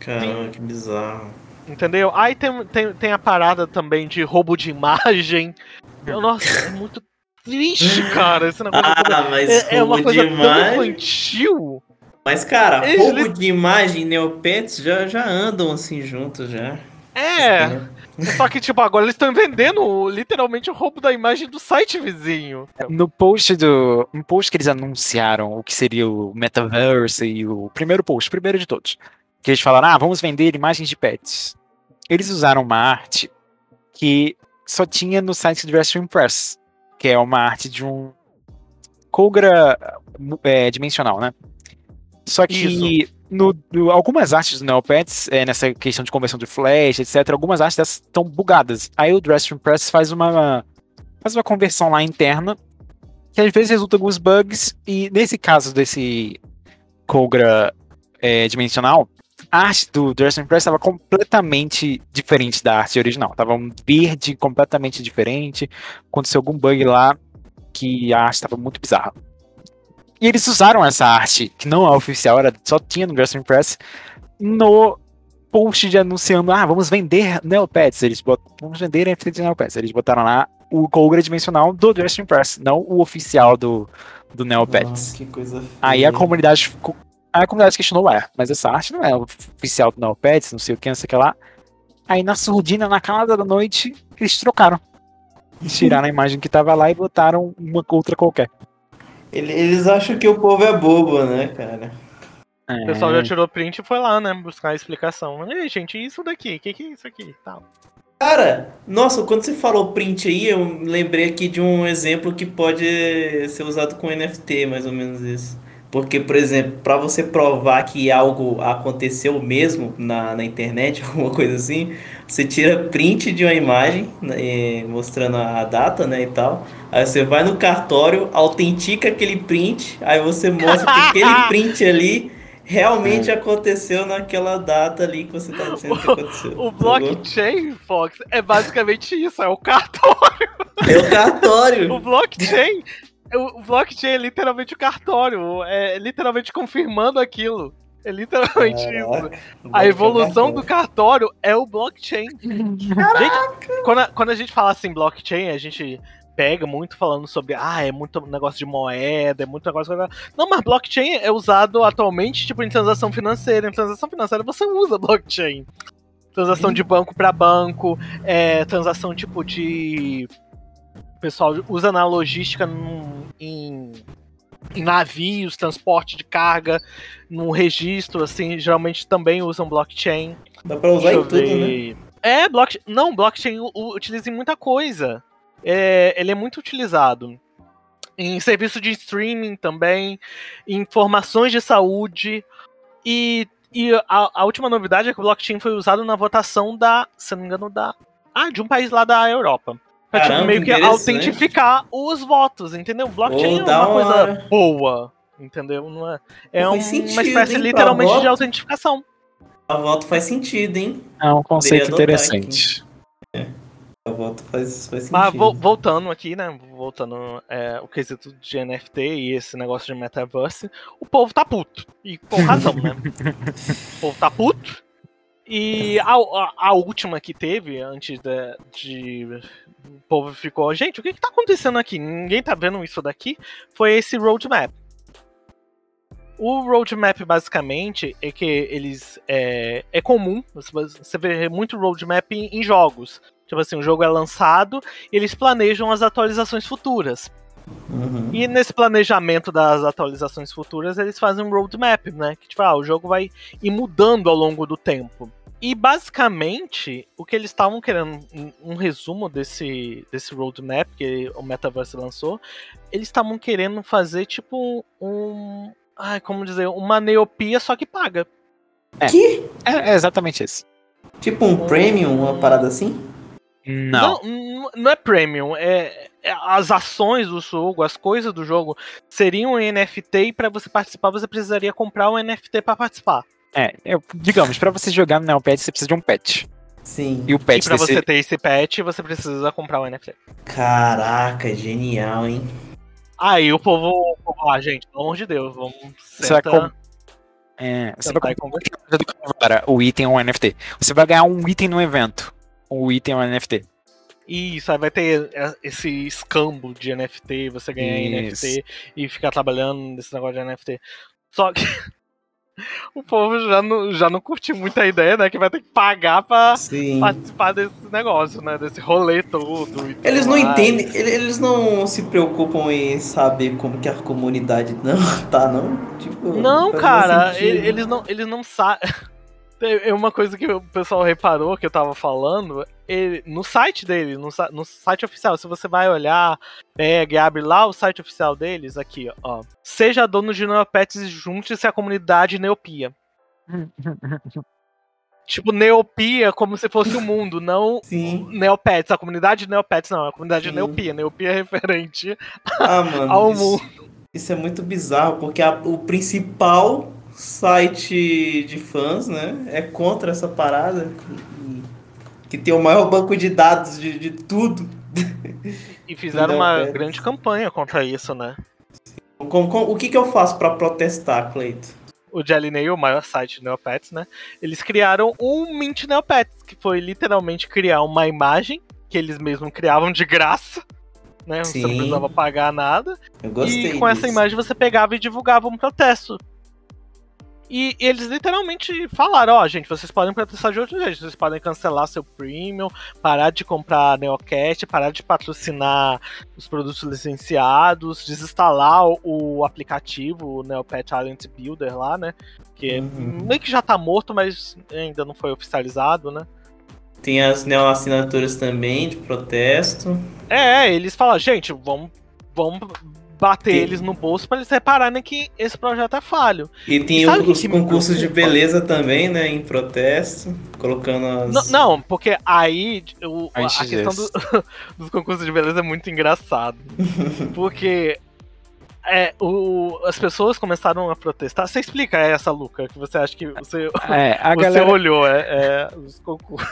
Caramba, que bizarro. Entendeu? Aí tem, tem, tem a parada também de roubo de imagem. Eu, nossa, é [LAUGHS] muito triste, cara. Esse negócio Ah, mas é, é uma coisa de tão imagem. infantil. Mas, cara, Eles roubo de imagem e Neopets já, já andam assim juntos já. É. Só que, tipo, agora eles estão vendendo literalmente o roubo da imagem do site vizinho. No post do. Um post que eles anunciaram o que seria o Metaverse e o primeiro post, o primeiro de todos. Que eles falaram, ah, vamos vender imagens de pets. Eles usaram uma arte que só tinha no site do Wrestling Press, que é uma arte de um Kogra é, dimensional, né? Só que no, no- algumas artes do Neopets, é, nessa questão de conversão de flash, etc., algumas artes dessas estão bugadas. Aí o Wrestling Press faz uma, faz uma conversão lá interna, que às vezes resulta em alguns bugs, e nesse caso desse Kogra é, dimensional, a arte do Wrestling Press estava completamente diferente da arte original. Tava um verde completamente diferente. Aconteceu algum bug lá que a arte estava muito bizarra. E eles usaram essa arte, que não é oficial, era, só tinha no Wrestling Press, no post de anunciando, ah, vamos vender Neopets. Eles botam, vamos vender NFT de Neopets. Eles botaram lá o Kogra dimensional do Wrestling Press, não o oficial do, do Neopets. Ah, que coisa feia. Aí a comunidade ficou. Aí a comunidade questionou, ué, mas essa arte não é oficial do Neopets, não sei o que, não sei o que lá. Aí na surdina, na calada da noite, eles trocaram. Tiraram a imagem que tava lá e botaram uma outra qualquer. Ele- Eles acham que o povo é bobo, né, cara? O pessoal já tirou print e foi lá, né? Buscar a explicação. Ei, gente, e isso daqui? O que, que é isso aqui? Tal. Cara, nossa, quando você falou print aí, eu lembrei aqui de um exemplo que pode ser usado com NFT, mais ou menos isso. Porque, por exemplo, para você provar que algo aconteceu mesmo na, na internet, [LAUGHS] alguma coisa assim, você tira print de uma imagem né, e mostrando a data, né, e tal. Aí você vai no cartório, autentica aquele print, aí você mostra que aquele [LAUGHS] print ali realmente aconteceu naquela data ali que você tá dizendo que aconteceu. O Sacou? blockchain, Fox, é basicamente isso, é o cartório. É o cartório. [LAUGHS] O blockchain. O blockchain é literalmente o cartório. É literalmente confirmando aquilo. É literalmente isso. Caraca, A evolução do cartório é o blockchain. Gente, quando a, quando a gente fala assim blockchain, a gente pega muito falando sobre, ah, é muito negócio de moeda, é muito negócio. Não, mas blockchain é usado atualmente, tipo, em transação financeira. Em transação financeira você usa blockchain. Transação de banco para banco, é, transação tipo de. O pessoal usa na logística num- em, em navios, transporte de carga, num registro, assim, geralmente também usam blockchain. Dá pra usar em tudo, né? É, blockchain. Não, blockchain utiliza em muita coisa. É, ele é muito utilizado. Em serviço de streaming também, em informações de saúde. E, e a, a última novidade é que o blockchain foi usado na votação da. Se não me engano, da. Ah, de um país lá da Europa. Pra tipo, Caramba, meio que autentificar os votos, entendeu? Blockchain Pô, é uma coisa hora. boa. Entendeu? Não é, é Faz um- sentido, uma espécie hein, literalmente de voto. autentificação. A voto faz sentido, hein? É um conceito interessante. A voto faz, faz sentido. Mas vo- voltando aqui, né? Voltando é, o quesito de NFT e esse negócio de metaverse, o povo tá puto. E com razão, né? [LAUGHS] o povo tá puto. E a, a- a última que teve, antes de, de- O povo ficou, gente, o que, que tá acontecendo aqui? Ninguém tá vendo isso daqui. Foi esse roadmap. O roadmap, basicamente, é que eles. É, é comum, você- vê muito roadmap em, em jogos. Tipo assim, o jogo é lançado e eles planejam as atualizações futuras. Uhum. E nesse planejamento das atualizações futuras, eles fazem um roadmap, né? Que tipo, ah, o jogo vai ir mudando ao longo do tempo. E basicamente, o que eles estavam querendo, um, um resumo desse, desse roadmap que o Metaverse lançou, eles estavam querendo fazer tipo um. Ai, como dizer, uma neopia só que paga. Que? É, é exatamente isso. Tipo um premium, uma parada assim? Não. Não, não é premium, é, é as ações do jogo, as coisas do jogo seriam em NFT e para você participar você precisaria comprar um NFT para participar. É, eu- digamos, pra você jogar no Neopet, você precisa de um pet. Sim. E o E pet para desse... você ter esse pet, você precisa comprar um NFT. Caraca, genial, hein? Aí o povo, o povo, ah, gente, pelo amor de Deus, vamos Você vai senta- É, você vai e comprar o item ou um NFT. Você vai ganhar um item no evento. O item ou um NFT. Isso, aí vai ter é, esse escambo de NFT, você ganhar Isso. NFT e ficar trabalhando nesse negócio de NFT. Só que [LAUGHS] o povo já não, já não curte muito a ideia, né? Que vai ter que pagar pra Sim. participar desse negócio, né? Desse rolê todo. Eles não mais. entendem, ele- eles não se preocupam em saber como que a comunidade [LAUGHS] não tá, não? Tipo, Não, cara, sentido. eles não, eles não sabem. [LAUGHS] Tem uma coisa que o pessoal reparou que eu tava falando, ele- no site dele, no, no site oficial, se você vai olhar, pega e abre lá o site oficial deles, aqui, ó. Seja dono de Neopets e junte-se à comunidade Neopia. [LAUGHS] Tipo, Neopia como se fosse o mundo, não Sim. Neopets. A comunidade Neopets não, a comunidade Sim. Neopia. Neopia é referente Ah, mano. ao isso, mundo. isso é muito bizarro, porque a- o principal site de fãs, né, é contra essa parada. Que tem o maior banco de dados de, de tudo. E fizeram uma Neopets. grande campanha contra isso, né? Com- com- o que, que eu faço pra protestar, Cleito? o Jelly Nail, o maior site de Neopets, né? Eles criaram um Mint Neopets, que foi literalmente criar uma imagem que eles mesmos criavam de graça, né? Você não precisava pagar nada. Eu gostei e com essa disso. imagem você pegava e divulgava um protesto. E eles literalmente falaram, ó, gente, vocês podem protestar de outro jeito, vocês podem cancelar seu premium, parar de comprar Neocast, parar de patrocinar os produtos licenciados, desinstalar o, o aplicativo, o Neopet Talent Builder lá, né? Que Uhum. meio que já tá morto, mas ainda não foi oficializado, né? Tem as neoassinaturas também de protesto. É, eles falam, gente, vamos, vamos bater Tem- eles no bolso pra eles repararem que esse projeto é falho. E tem E os concursos de beleza também, né? Em protesto. Colocando as. Não, não, porque aí o- a Antes questão do- [LAUGHS] dos concursos de beleza é muito engraçado. [LAUGHS] porque é, o- as pessoas começaram a protestar. Você explica essa, Luca, que você acha que você, É, [LAUGHS] a você galera, olhou, é, é, os concursos.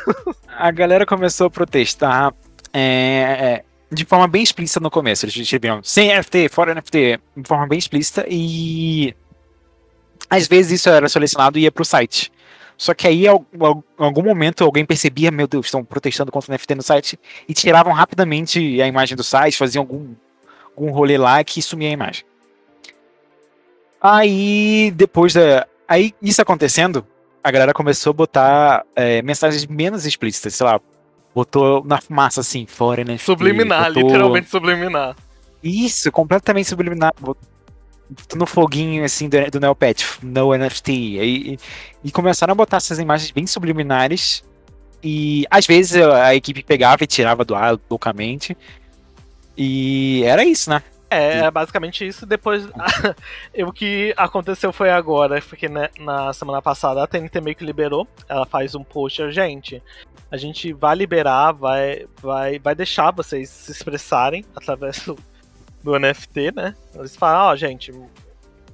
a galera começou a protestar é, é, de forma bem explícita no começo. Eles escreviam sem NFT, fora NFT, de forma bem explícita e às vezes isso era selecionado e ia pro site. Só que aí, em algum momento, alguém percebia, meu Deus, estão protestando contra o NFT no site, e tiravam rapidamente a imagem do site, faziam algum, algum rolê lá que sumia a imagem. Aí, depois da. Aí, isso acontecendo, a galera começou a botar é, mensagens menos explícitas, sei lá, botou na fumaça assim, fora NFT. Subliminar, botou- literalmente subliminar. Isso, completamente subliminar. botou no foguinho assim do, do Neopet, no NFT. E, e começaram a botar essas imagens bem subliminares. E às vezes a equipe pegava e tirava do ar loucamente. E era isso, né? É, é basicamente isso. Depois, [LAUGHS] o que aconteceu foi agora, porque né, na semana passada a TNT meio que liberou. Ela faz um post, gente. A gente vai liberar, vai, vai, vai deixar vocês se expressarem através do, do NFT, né? Eles falam, ó, gente.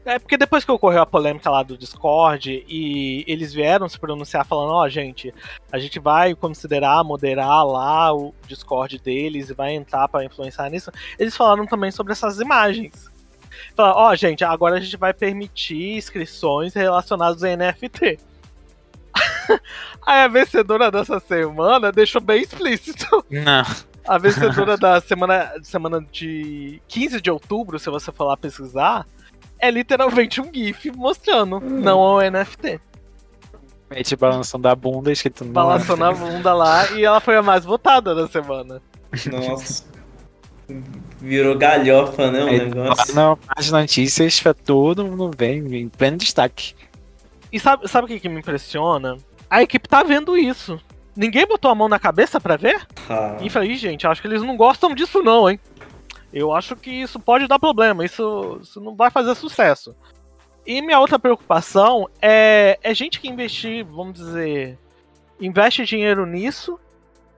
É porque depois que ocorreu a polêmica lá do Discord e eles vieram se pronunciar falando, ó, gente, a gente vai considerar moderar lá o Discord deles e vai entrar pra influenciar nisso eles falaram também sobre essas imagens. Falaram, ó, gente, agora a gente vai permitir inscrições relacionadas a NFT. [LAUGHS] Aí a vencedora dessa semana deixou bem explícito. Não. A vencedora da semana, semana de 15 de outubro, se você for lá pesquisar, é literalmente um GIF mostrando, não o NFT. Mete balançando a bunda, escrito no. Balançando a bunda lá e ela foi a mais votada da semana. Nossa. Virou galhofa, né? O negócio. Não, as notícias pra todo mundo ver em pleno destaque. E sabe, sabe o que, que me impressiona? A equipe tá vendo isso. Ninguém botou a mão na cabeça pra ver? Ah, E falei, "Ih, gente, acho que eles não gostam disso não, hein? Eu acho que isso pode dar problema, isso, isso não vai fazer sucesso. E minha outra preocupação é, é gente que investir, vamos dizer, investe dinheiro nisso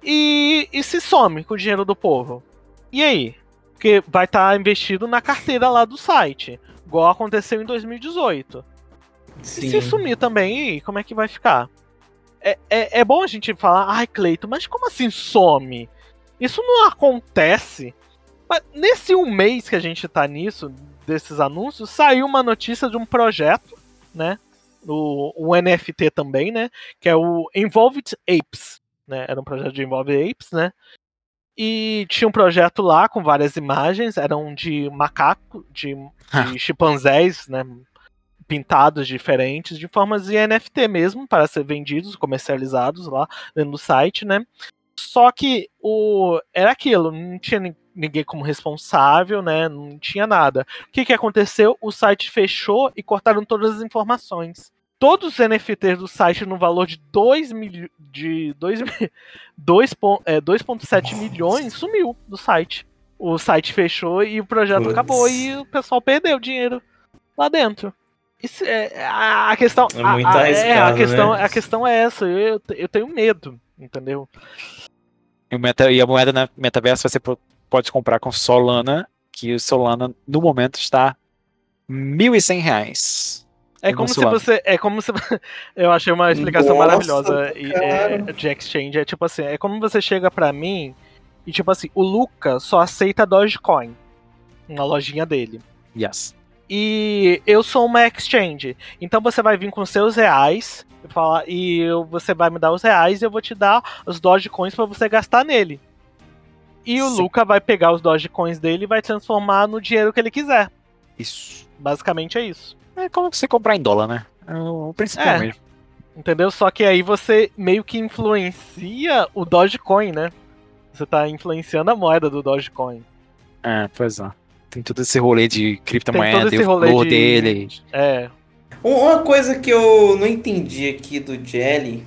e, e se some com o dinheiro do povo. E aí? Porque vai estar investido na carteira lá do site, igual aconteceu em 2018. E sim. se sumir também, e como é que vai ficar? É, é, é bom a gente falar, ai, Cleito, mas como assim some? Isso não acontece. Mas nesse um mês que a gente tá nisso, desses anúncios, saiu uma notícia de um projeto, né? o, o NFT também, né? Que é o Involved Apes, né? Era um projeto de Involved Apes, né? E tinha um projeto lá com várias imagens, eram de macaco, de, de [LAUGHS] chimpanzés, né? Pintados diferentes, de formas de NFT mesmo, para ser vendidos, comercializados lá dentro do site, né? Só que o era aquilo, não tinha ninguém como responsável, né? Não tinha nada. O que, que aconteceu? O site fechou e cortaram todas as informações. Todos os NFTs do site no valor de 2 mil, de 2,7 [LAUGHS] é, milhões sumiu do site. O site fechou e o projeto Puts. acabou e o pessoal perdeu dinheiro lá dentro. Isso é, a, a questão. É muito a, a, é, a questão, né? a questão é essa. Eu, eu tenho medo, entendeu? E, meta, e a moeda na metaverso você pode comprar com Solana, que o Solana no momento está R$ 1.100. É como se você. É como se. Eu achei uma explicação Nossa, maravilhosa e, é, de exchange. É tipo assim, é como você chega para mim e tipo assim, o Luca só aceita Dogecoin na lojinha dele. Yes. E eu sou uma exchange. Então você vai vir com seus reais e, falar, e você vai me dar os reais e eu vou te dar os Dogecoins para você gastar nele. E o Sim. Luca vai pegar os Dogecoins dele e vai transformar no dinheiro que ele quiser. Isso. Basicamente é isso. É como você comprar em dólar, né? É o principal é. mesmo. Entendeu? Só que aí você meio que influencia o Dogecoin, né? Você tá influenciando a moeda do Dogecoin. É, pois é. Tem todo esse rolê de criptomoeda e o valor de... dele. É. Uma coisa que eu não entendi aqui do Jelly,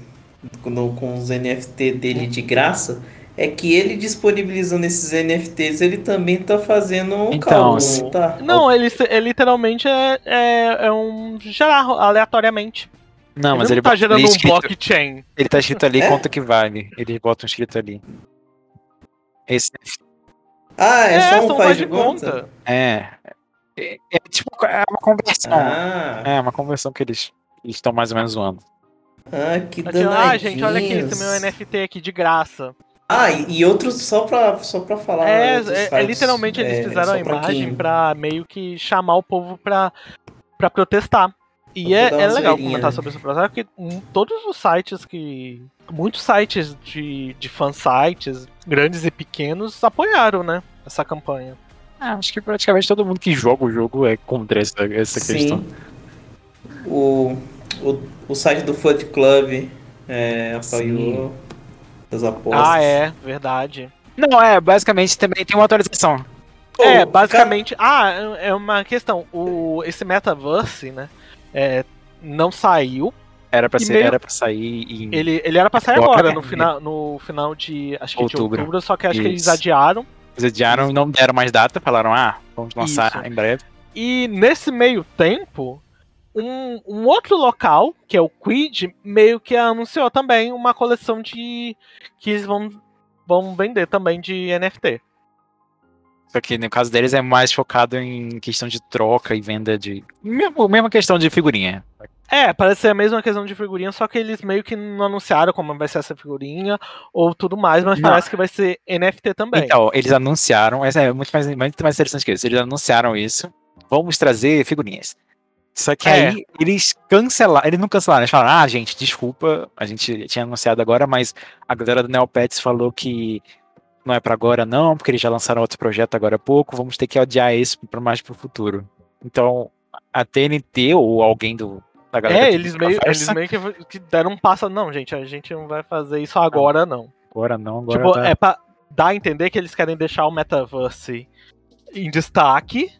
com os NFT dele de graça, é que ele disponibilizando esses NFTs, ele também tá fazendo um então, tá? Não, ele, ele literalmente é, é, é um gerar aleatoriamente. Não, ele mas não ele tá gerando ele um escrito, blockchain. Ele tá escrito ali [LAUGHS] é? quanto que vale. Ele bota um escrito ali. Esse Ah, é, é só um faz de conta? conta? É. é. É, tipo é uma conversão. Ah. É uma conversão que eles estão mais ou menos zoando. Ah, que danadinhos. Ah, gente, olha aqui esse meu NFT aqui de graça. Ah, e, outros só pra, só pra falar. É, é, é literalmente eles é, fizeram a imagem quem... pra meio que chamar o povo pra, pra protestar. E é, é legal comentar sobre esse processo, porque todos os sites que. Muitos sites de, de fansites, grandes e pequenos, apoiaram, né? Essa campanha. Ah, acho que praticamente todo mundo que joga o jogo é contra essa, essa Sim. questão. O, o, o site do Foot Club é, apoiou. Das apostas. Ah, é, verdade. Não, é, basicamente também tem uma atualização. é, basicamente. Cara... Ah, é uma questão. O, esse metaverse, né? É, não saiu. Era pra, ser, meio... era pra sair em. Ele, ele era pra sair agora, no final, no final de. Acho que outubro. de outubro, só que acho Isso. que eles adiaram. Eles adiaram e não deram mais data, falaram, ah, vamos lançar Isso. em breve. E nesse meio tempo, um, um, outro local, que é o Quid, meio que anunciou também uma coleção de. que eles vão, vão vender também de NFT. Só que no caso deles é mais focado em questão de troca e venda de. Mesmo, mesma questão de figurinha. É, parece ser a mesma questão de figurinha, só que eles meio que não anunciaram como vai ser essa figurinha ou tudo mais, mas não. parece que vai ser NFT também. Então, eles anunciaram, essa é muito mais, muito mais interessante que isso. Eles anunciaram isso. Vamos trazer figurinhas. Só que é. aí eles cancelaram, eles não cancelaram, eles falaram, ah, gente, desculpa, a gente tinha anunciado agora, mas a galera do Neopets falou que não é para agora não, porque eles já lançaram outro projeto agora há pouco, vamos ter que adiar esse para mais pro futuro. Então, a TNT ou alguém do da galera É, eles meio, eles meio que, deram um passo, não, gente, a gente não vai fazer isso agora não. Agora não, agora Tipo, tá... é para dar a entender que eles querem deixar o metaverse em destaque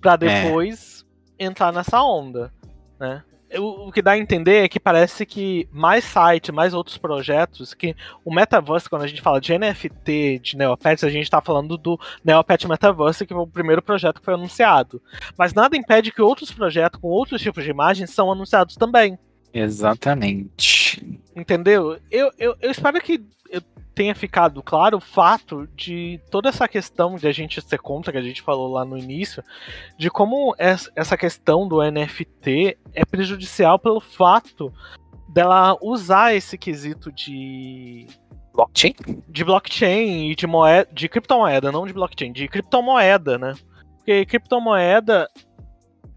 para é. depois é entrar nessa onda, né? O, que dá a entender é que parece que mais sites, mais outros projetos, que o Metaverse, quando a gente fala de NFT, de Neopets, a gente está falando do Neopet Metaverse, que foi o primeiro projeto que foi anunciado. Mas nada impede que outros projetos com outros tipos de imagens são anunciados também. Exatamente. Entendeu? Eu, eu, eu espero que tenha ficado claro o fato de toda essa questão de a gente ser contra, que a gente falou lá no início, de como essa questão do NFT é prejudicial pelo fato dela usar esse quesito de blockchain, de blockchain e de moeda, de criptomoeda, não de blockchain, de criptomoeda, né? Porque criptomoeda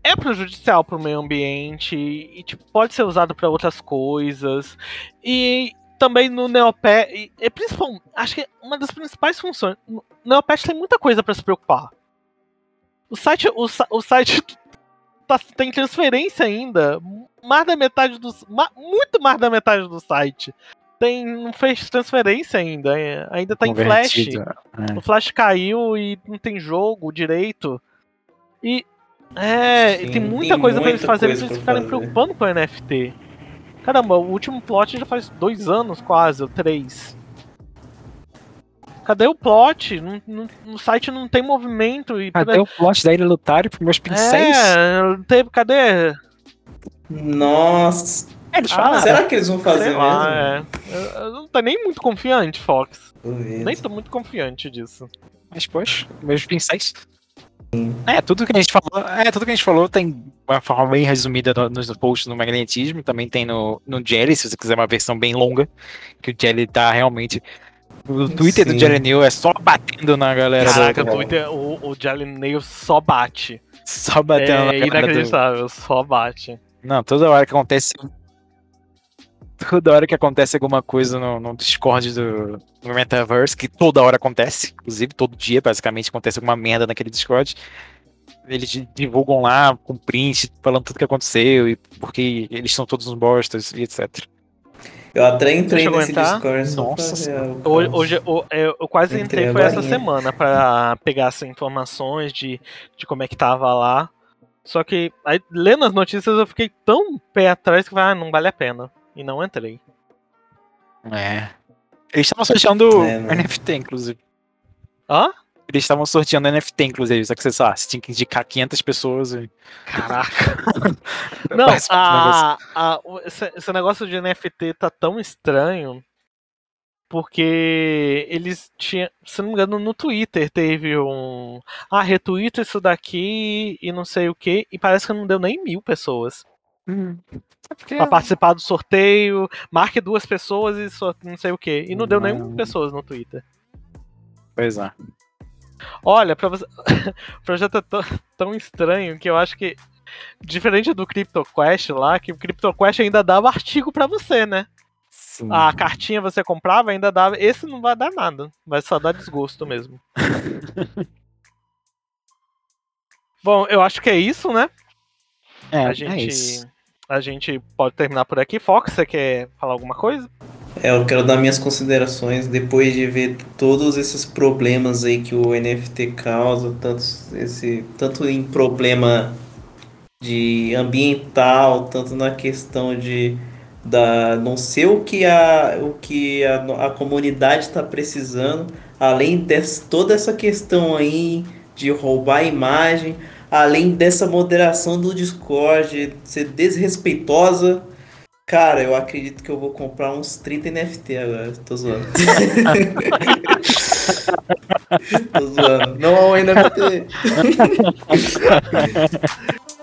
é prejudicial para o meio ambiente e tipo, pode ser usado para outras coisas. E também no Neopet, e, e principalmente, acho que uma das principais funções. No Neopet tem muita coisa para se preocupar. O site, o, o site [LAUGHS] tá, tem transferência ainda. Mais da metade dos. muito mais da metade do site. Tem, não fez transferência ainda. É, ainda tá em flash. É. O flash caiu e não tem jogo direito. E. É, Sim, tem muita tem coisa para eles fazerem eles ficarem fazer. preocupando com o NFT. Caramba, o último plot já faz dois anos quase, ou três. Cadê o plot? No, no, no site não tem movimento. E cadê o plot da Ilha Lutário pros meus pincéis? É, teve, cadê? Nossa. É, ah, será que eles vão fazer lá, mesmo? É. Eu, não tô nem muito confiante, Fox. Duvido. Nem tô muito confiante disso. Mas, poxa, meus pincéis. É, tudo que a gente falou, é, tudo que a gente falou tem uma forma bem resumida no, nos posts no magnetismo, também tem no, no Jelly, se você quiser uma versão bem longa, que o Jelly tá realmente o Twitter Sim. do Jelly Neil é só batendo na galera. Caraca, do... o Twitter, o, o Jelly Neil só bate. Só batendo é, na galera. É inacreditável, do... só bate. Não, toda hora que acontece. Toda hora que acontece alguma coisa no, no Discord do no Metaverse, que toda hora acontece, inclusive todo dia, basicamente, acontece alguma merda naquele Discord. Eles divulgam lá com print, falando tudo que aconteceu e porque eles são todos uns bostas e etc. Eu até entrei nesse Discord. Nossa, hoje, hoje eu, eu, quase eu entrei, entrei foi essa semana para pegar essas informações de, de como é que tava lá. Só que aí, lendo as notícias eu fiquei tão pé atrás que ah, não vale a pena. E não entrei. É. Eles estavam sorteando é? NFT, inclusive. Hã? Eles estavam sorteando NFT, inclusive. Só que você, sabe, você tinha que indicar 500 pessoas. E... Caraca. [LAUGHS] não, a, a, esse, esse negócio de NFT tá tão estranho porque eles tinham, se não me engano, no Twitter teve um. Ah, retweet isso daqui e não sei o que, e parece que não deu nem mil pessoas. Hum. É pra participar do sorteio, marque duas pessoas e só, não sei o que. E não, não deu mil pessoas no Twitter. Pois é. Olha, pra você... [LAUGHS] o projeto é tão, tão estranho que eu acho que, diferente do CryptoQuest lá, que o CryptoQuest ainda dava artigo para você, né? Sim. A cartinha você comprava, ainda dava. Esse não vai dar nada. Vai só dar desgosto mesmo. [LAUGHS] Bom, eu acho que é isso, né? É, a é gente, é isso. A gente pode terminar por aqui. Fox, você quer falar alguma coisa? É, eu quero dar minhas considerações depois de ver todos esses problemas aí que o NFT causa, tanto, esse, tanto em problema de ambiental, tanto na questão de da não ser o que a, o que a, a comunidade está precisando, além de toda essa questão aí de roubar a imagem, além dessa moderação do Discord ser desrespeitosa. Cara, eu acredito que eu vou comprar uns 30 NFT agora. Tô zoando. [LAUGHS] Tô zoando. Não, NFT. [LAUGHS]